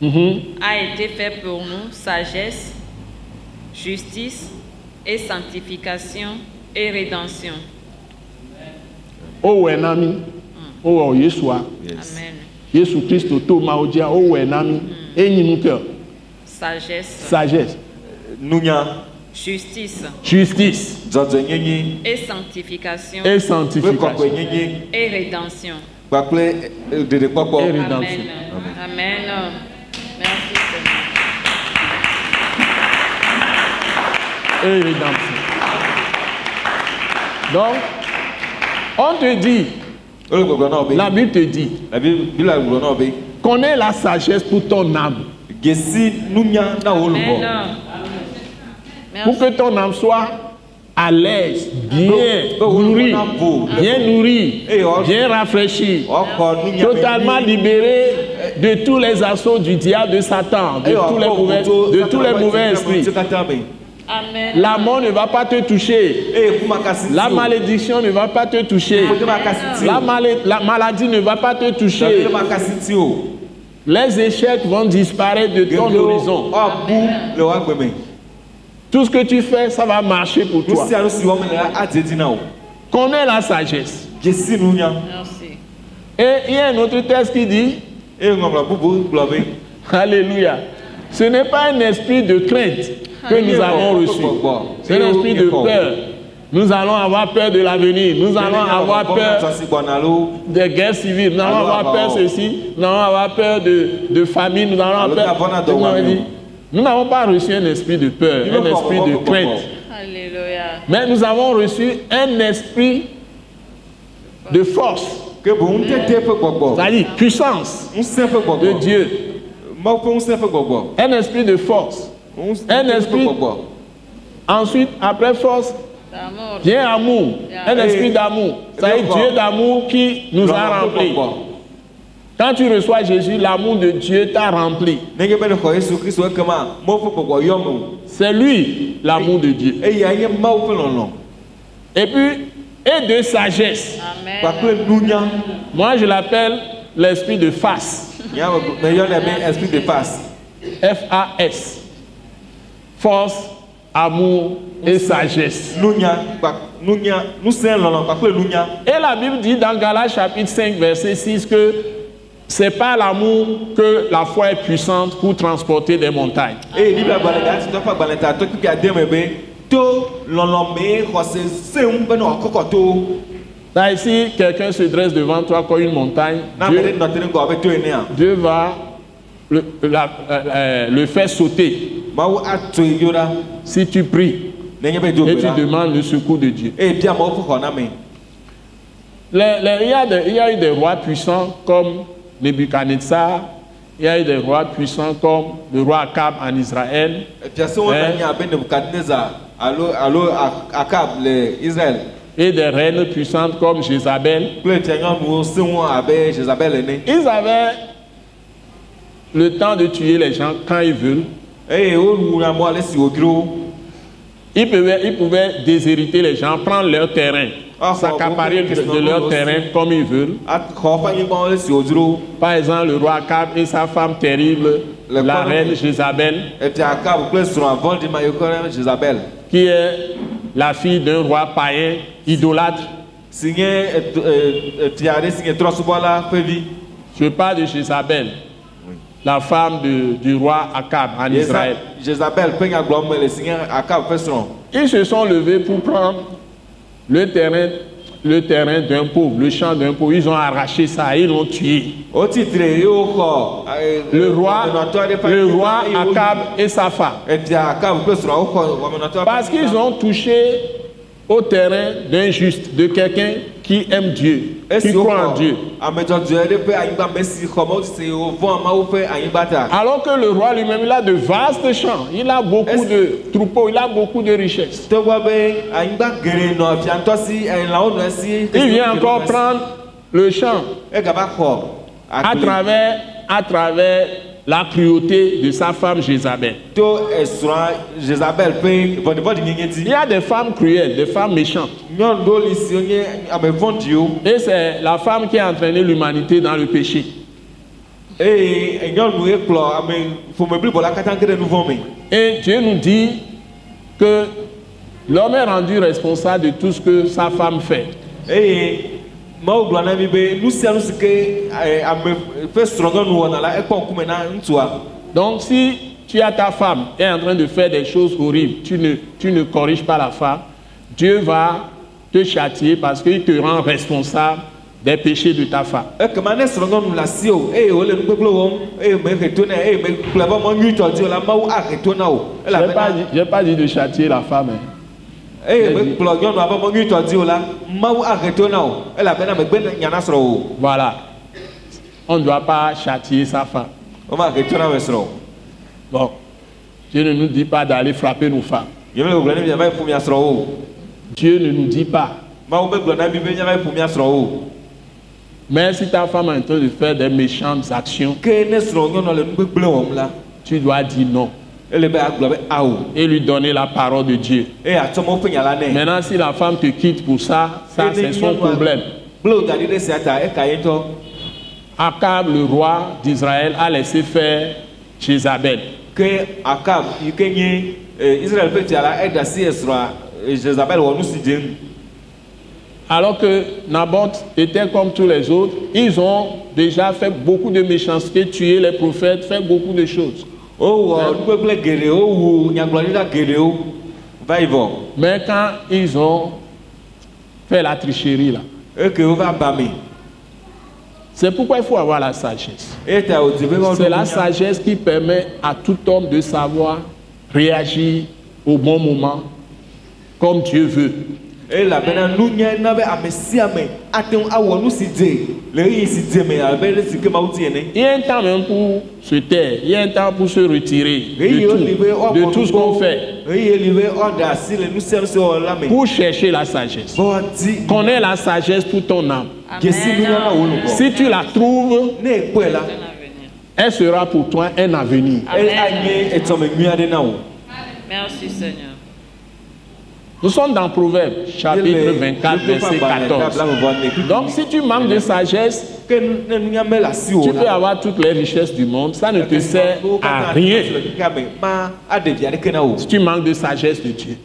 Mhm. a été fait pour nous sagesse, justice et sanctification et rédemption. O wenami. O Yeshua. Amen. Jésus-Christ, Thomas Oudia, o wenami. Et nous cœur. Sagesse, Sagesse, nunya justice justice et sanctification et sanctification. et rédemption. eh, Et Amen. rédemption. Amen. Merci Seigneur. et rédemption. Donc, on te dit, la Bible te dit, connais la sagesse pour ton âme, pour que ton âme soit à l'aise, bien nourrie, bien nourrie, rafraîchie, totalement libérée de tous les assauts du diable, de Satan, de tous les mauvais, de tous les mauvais esprits. Amen. La mort ne va pas te toucher. kasi La malédiction ne va pas te toucher. La, maladie ne va pas te toucher. Les échecs vont disparaître de ton horizon. me. Tout ce que tu fais, ça va marcher pour toi. Connais la sagesse. Et il y a un autre texte qui dit, be. Alléluia, ce n'est pas un esprit de crainte que nous avons reçu. C'est un esprit de peur. Nous allons avoir peur de l'avenir. Nous allons avoir peur des guerres civiles. Nous allons avoir peur alors. ceci. Nous allons avoir peur de, de famine. Nous allons avoir peur. Nous n'avons pas reçu un esprit de peur, un esprit de crainte. Alléluia. Mais nous avons reçu un esprit de force, c'est-à-dire puissance de. Dieu. Un esprit de force. Un esprit-. Ensuite, après force, vient amour. Un esprit d'amour. D'accord. Dieu d'amour qui nous a remplis. Quand tu reçois Jésus, l'amour de Dieu t'a rempli. C'est lui l'amour de Dieu. Et puis, et de sagesse. Amen. Moi, je l'appelle l'esprit de face. F-A-S. Force, amour et sagesse. Et la Bible dit dans Galates chapitre 5, verset 6 que c'est par l'amour que la foi est puissante pour transporter des montagnes. Là, ici, quelqu'un se dresse devant toi comme une montagne. Dieu, Dieu va le, la- euh, euh, le faire sauter si tu pries et tu demandes le secours de Dieu. Les- les- il, y a des, il y a eu des rois puissants comme Nebuchadnezzar, il y a eu des rois puissants comme le roi Akab en Israël. Eh. israel et des reines puissantes comme Jézabel. Ils avaient le temps de tuer les gens quand ils veulent. Ils pouvaient, ils pouvaient déshériter les gens, prendre leur terrain, Ah, s'accaparer de, leur terrain comme ils veulent. wo Par exemple, le roi Akab et sa femme terrible, Le la reine? Jézabel, qui est la fille d'un roi païen, idolâtre. e- trɔsubɔla ƒe vi Je parle de Jézabel, la femme de- du roi Akab en Israël. le akab Ils se sont levés pour prendre le terrain le terrain d'un pauvre, le champ d'un pauvre. Ils ont arraché ça, ils l'ont tué. eh, Le roi, le roi Akab et sa femme. Parce qu'ils ont touché au terrain d'un juste, de quelqu'un qui aime Dieu, qui croit en Dieu. Alors que le roi lui-même, il a de vastes champs, il a beaucoup de troupeaux, il a beaucoup de richesses. Il vient encore prendre le champ. À travers, à travers la cruauté de sa femme Jézabel. nyenye Il y a des femmes cruelles, des femmes méchantes. Et c'est la femme qui a entraîné l'humanité dans le péché. vɔ me Et Dieu nous dit que l'homme est rendu responsable de tout ce que sa femme fait. Eye mawu gblɔ na mi be nu sia nu si ke eh, ame ƒe srɔ̃nyɔnu wɔna la ekpɔ ŋkume na ŋutsua Donc si tu as ta femme et est en train de faire des choses horribles, tu ne, tu ne corriges pas la femme, Dieu va te châtier parce qu'il te rend responsable des péchés de ta femme. ekema ne srɔ̃nyɔnu le asi o eye wòle nu gbegblẽ wɔm eye mehe to nɛ eye megblɔ be mɔ nyuitɔ dzi o la mawu ahe to na o Je n'ai pas, dit- j'ai pas dit de châtier la femme. hein. Voilà. On ne doit pas châtier sa femme. Bon. Dieu ne nous dit pas d'aller frapper nos femmes. Dieu ne nous dit pas. Mais si ta femme est en train de faire des méchantes actions, tu dois dire non awo et lui donner la parole de Dieu. Maintenant, si la femme te quitte pour ça, ça c'est son problème. Akab, le roi d'Israël, a laissé faire Jézabel. dze ŋu Alors que Naboth était comme tous les autres, ils ont déjà fait beaucoup de méchanceté, tué les prophètes, fait beaucoup de choses. Wowɔ nugbegblẽ geɖewo wu nyagblɔɖila geɖewo va yi vɔ Mais quand ils ont fait la tricherie là, ba me c'est pourquoi il faut avoir la sagesse. C'est la sagesse qui permet à tout homme de savoir réagir au bon moment, comme Dieu veut. Elabena nunya na be ame sia ame ate ŋu awɔ nu si dze le ɣeyiɣi si dze me abe ɖe si ke mawu di ene. Il y a un temps même pour se taire, il y a un temps pour se retirer de tout, de tout ce qu'on fait, ɣeyiɣi li be woaɖe asi le nu sia nu si wɔwɔ la me. Pour chercher la sagesse. woadi Connais la sagesse pour ton âme. dzesi nunya na wo lubɔ Si tu la trouves, ne ekpɔe la. elle sera pour toi un avenir. e- anye etɔme nyui aɖe na wo Merci Seigneur. Nous sommes dans Proverbe, chapitre 24, verset 14. Donc si tu manques de sagesse, tu peux avoir toutes les richesses du monde, ça ne te sert à rien. Si tu manques de sagesse de Dieu.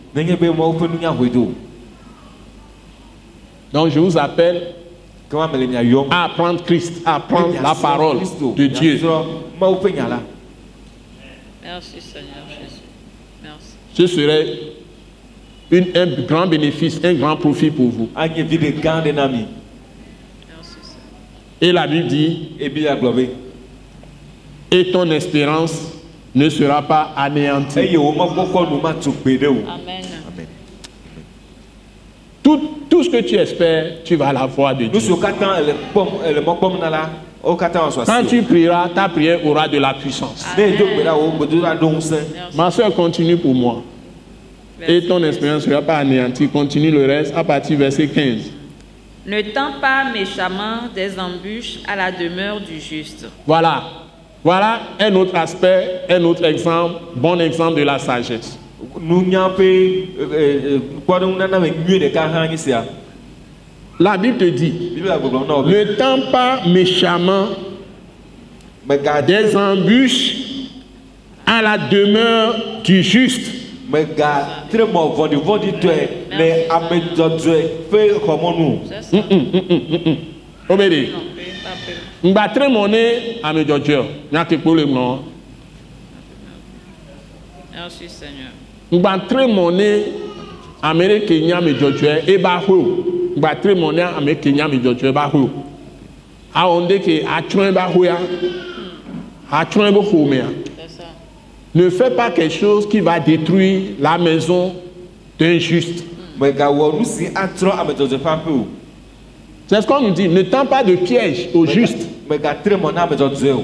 Donc je vous appelle à apprendre Christ, à apprendre la parole de Dieu. Merci Seigneur Jésus. Merci. Ce serait une- un grand bénéfice, un grand profit pour vous. Et la Bible dit, et ton espérance ne sera pas anéantie. Amen. amen Tout, tout ce que tu espères, tu vas l'avoir de Dieu. Quand tu prieras, ta prière aura de la puissance. Ma soeur, continue pour moi. Et ton espérance ne sera pas anéantie. Continue le reste à partir du verset 15. Ne tends pas méchamment des embûches à la demeure du juste. Voilà. Voilà un autre aspect, un autre exemple, bon exemple de la sagesse. sia La Bible te dit, ne tends pas méchamment des embûches à la demeure du juste. Megatre mɔ vɔɖivɔɖitɔe le ame dzɔdzɔe ƒe xɔmɔnu C'est ça. Obédé. Non, pas peu. Ngbatre mɔne ame dzɔdzɔe nyakekpo le ŋlɔ. Merci Seigneur. Ngbatre mɔne ame ɖe ke nye ame dzɔdzɔe eba hoe o. gbatre mɔnia ame ke nya mi dzɔdzɔe ba ho awɔ ŋdɛ ke atsrɔe ba ho ya atsrɔe be xɔmea C'est ça. Ne fais pas quelque chose qui va détruire la maison d'un juste. O c'est ce qu'on nous dit. Ne tends pas de piège au juste mègatre mɔ na ame dzɔdzɔe o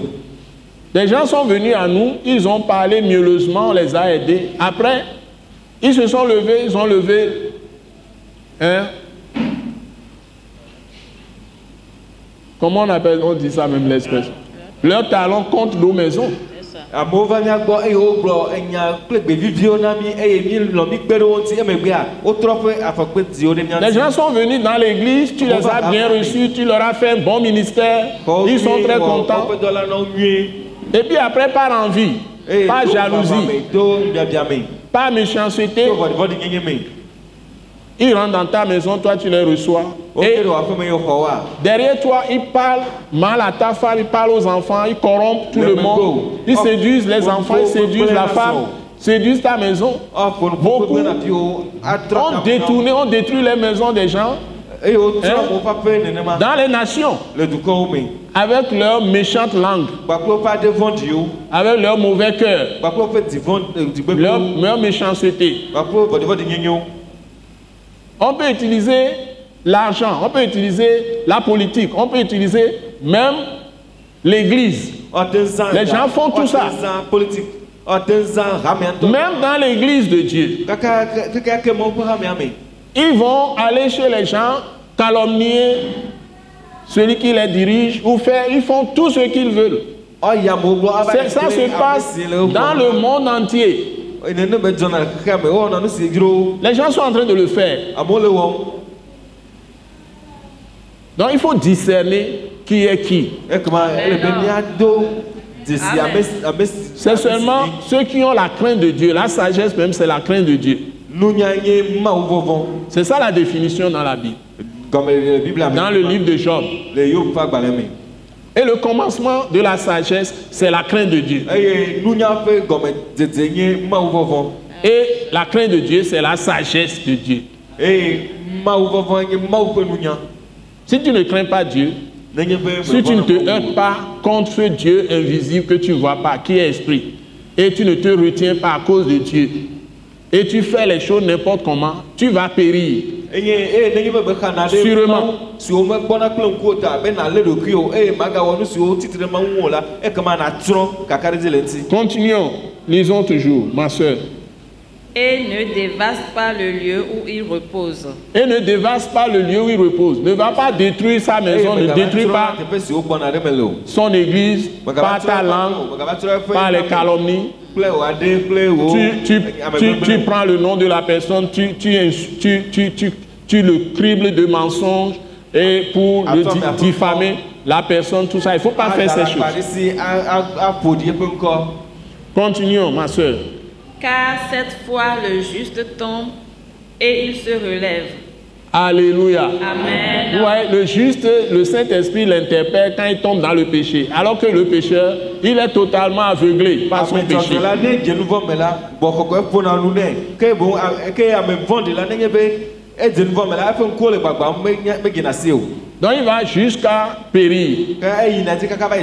Des gens sont venus à nous, ils ont parlé mielleusement, on les a aidés. Après, ils se sont levés, ils ont levé hein, Comment on appelle, on dit ça même l'expression Leur talent contre nos maisons. C'est ça. amewo va mía gbɔ eye wogblɔ enya kple gbeviviwo na mí eye mí lɔ mí kpe ɖe wo ŋuti emegbea wotrɔ ƒe afɔkpe dziwo ɖe mía Les gens sont venus dans l'église, tu les as bien reçus, tu leur as fait un bon ministère, ils sont très contents. Et puis après, par envie, par jalousie, par méchanceté, ils rentrent dans ta maison, toi tu les reçois. Et Derrière toi, ils parlent mal à ta femme, ils parlent aux enfants, ils corrompent tout Le monde. Ils séduisent les enfants, ils séduisent la femme, séduisent ta maison. ɔfɔ Beaucoup. nuƒoƒe na viwo atrɔ On ta détourne, on détruit les maisons des gens. Hein? dans les nations. Avec leur méchante langue, avec leur mauvais cœur, divɔ̃ leur, méchanceté. On peut utiliser l'argent, on peut utiliser la politique, on peut utiliser même l'église. Les gens font tout ça. Même dans l'église de Dieu. Ils vont aller chez les gens, calomnier celui qui les dirige ou faire, ils font tout ce qu'ils veulent. C'est- Ça se passe dans le monde entier. si dzro Les gens sont en train de le faire. Donc il faut discerner qui est qui. ame si C'est seulement ceux qui ont la crainte de Dieu. La sagesse même, c'est la crainte de Dieu. C'est ça la définition dans la Bible. Dans le livre de Job. Et le commencement de la sagesse, c'est la crainte de Dieu. vɔvɔ Et la crainte de Dieu, c'est la sagesse de Dieu. Si tu ne crains pas Dieu, Si tu ne te heurtes pas contre ce Dieu invisible que tu ne vois pas, qui est esprit, et tu ne te retiens pas à cause de Dieu, et tu fais les choses n'importe comment, tu vas périr. Sûrement. Continuons, lisons toujours, ma soeur. Et ne dévaste pas le lieu où il repose. Et ne dévaste pas le lieu où il repose. Ne va pas détruire sa maison, ne megava détruis pas son église par ta langue, par les calomnies. wò Tu, tu, ame tu, prends le nom de la personne, tu, tu, ins- tu, tu, tu, tu le cribles de mensonges et pour le diffamer la personne, tout ça. Il ne faut pas faire Ada ces choses. Continuons, ma soeur. Car cette fois le juste tombe et il se relève. Alléluia. Amen. Ouais, le juste, le Saint-Esprit l'interpelle quand il tombe dans le péché. Alors que le pécheur, il est totalement aveuglé par son péché. Donc il va jusqu'à périr,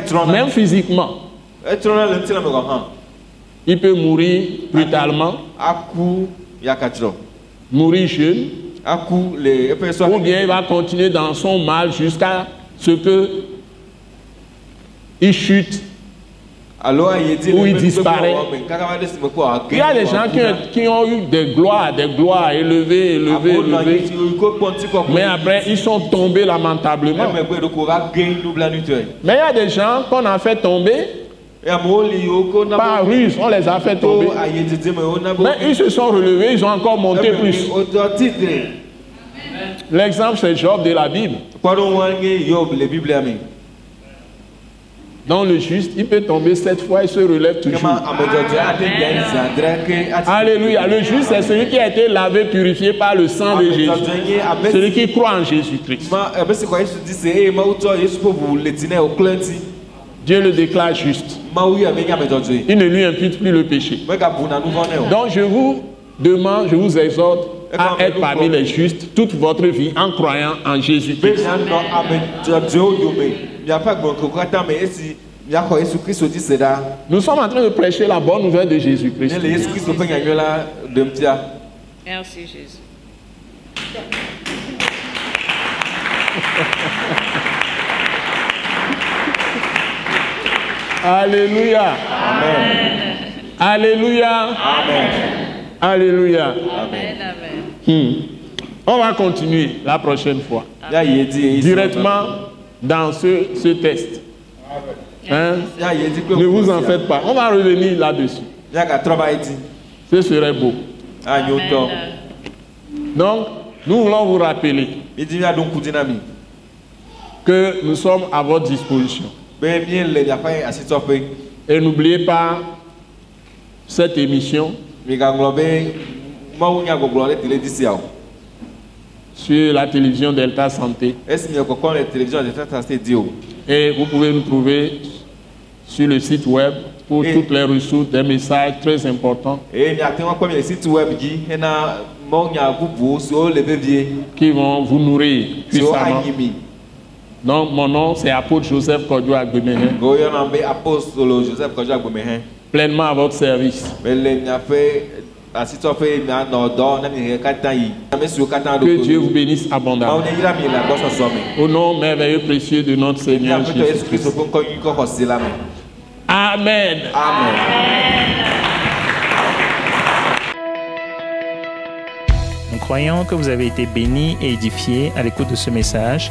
trɔna même physiquement. Il peut mourir brutalement, aku yakatrɔ mourir jeune, aku le eƒe sɔ ou bien il va continuer dans son mal jusqu'à ce que il chute. alo ayi dzi Ou il disparaît. Il y a des gens qui, ont- qui ont eu des gloires, des gloires élevées, élevées, élevées, mais après ils sont tombés lamentablement. Mais il y a des gens qu'on a fait tomber par ruse, on les a fait to tomber. Mais ils se sont relevés, ils ont encore monté plus. L'exemple, c'est Job de la Bible. Dans le juste, il peut tomber sept fois, il se relève toujours. Alléluia. Le juste, c'est celui qui a été lavé, purifié par le sang de Jésus. Celui qui croit en Jésus-Christ. Dieu le déclare juste. Il ne lui impute plus le péché. o Donc je vous demande, je vous exhorte à être parmi les justes toute votre vie en croyant en Jésus-Christ. Nous sommes en train de prêcher la bonne nouvelle de Jésus-Christ. ne le yesu kristo ƒe nyanyɔe la ɖem tia Merci Jésus. Alléluia. amen Alléluia. amen Alléluia. Amen, amen. Hmm. On va continuer la prochaine fois. Directement dans ce, ce test. Hein? Ne vous en ŋkusia. faites pas. On va revenir là-dessus. Ce serait beau. Donc, nous voulons vous rappeler que nous sommes à votre disposition. Be miele miaƒe asitɔƒe Et n'oubliez pas cette émission o sur la télévision Delta Santé. esi miekɔkɔ le télévision de tata se di o Et vous pouvez nous trouver sur le site web pour Et- toutes les ressources, des messages très importants. Qui vont vous nourrir puissamment. Donc, mon nom, c'est apôtre Joseph Kodjo Agbemehe, ke woyɔna be apostolo joseph kɔdzi agbeme hɛ pleinement à votre service. Que Dieu vous bénisse abondamment. Au nom merveilleux précieux de notre Seigneur miaƒetɔ yesu Jésus. kristo ƒe ŋkɔ nyui kɔ xɔ si la me Amen. amen Nous croyons que vous avez été bénis et édifiés à l'écoute de ce message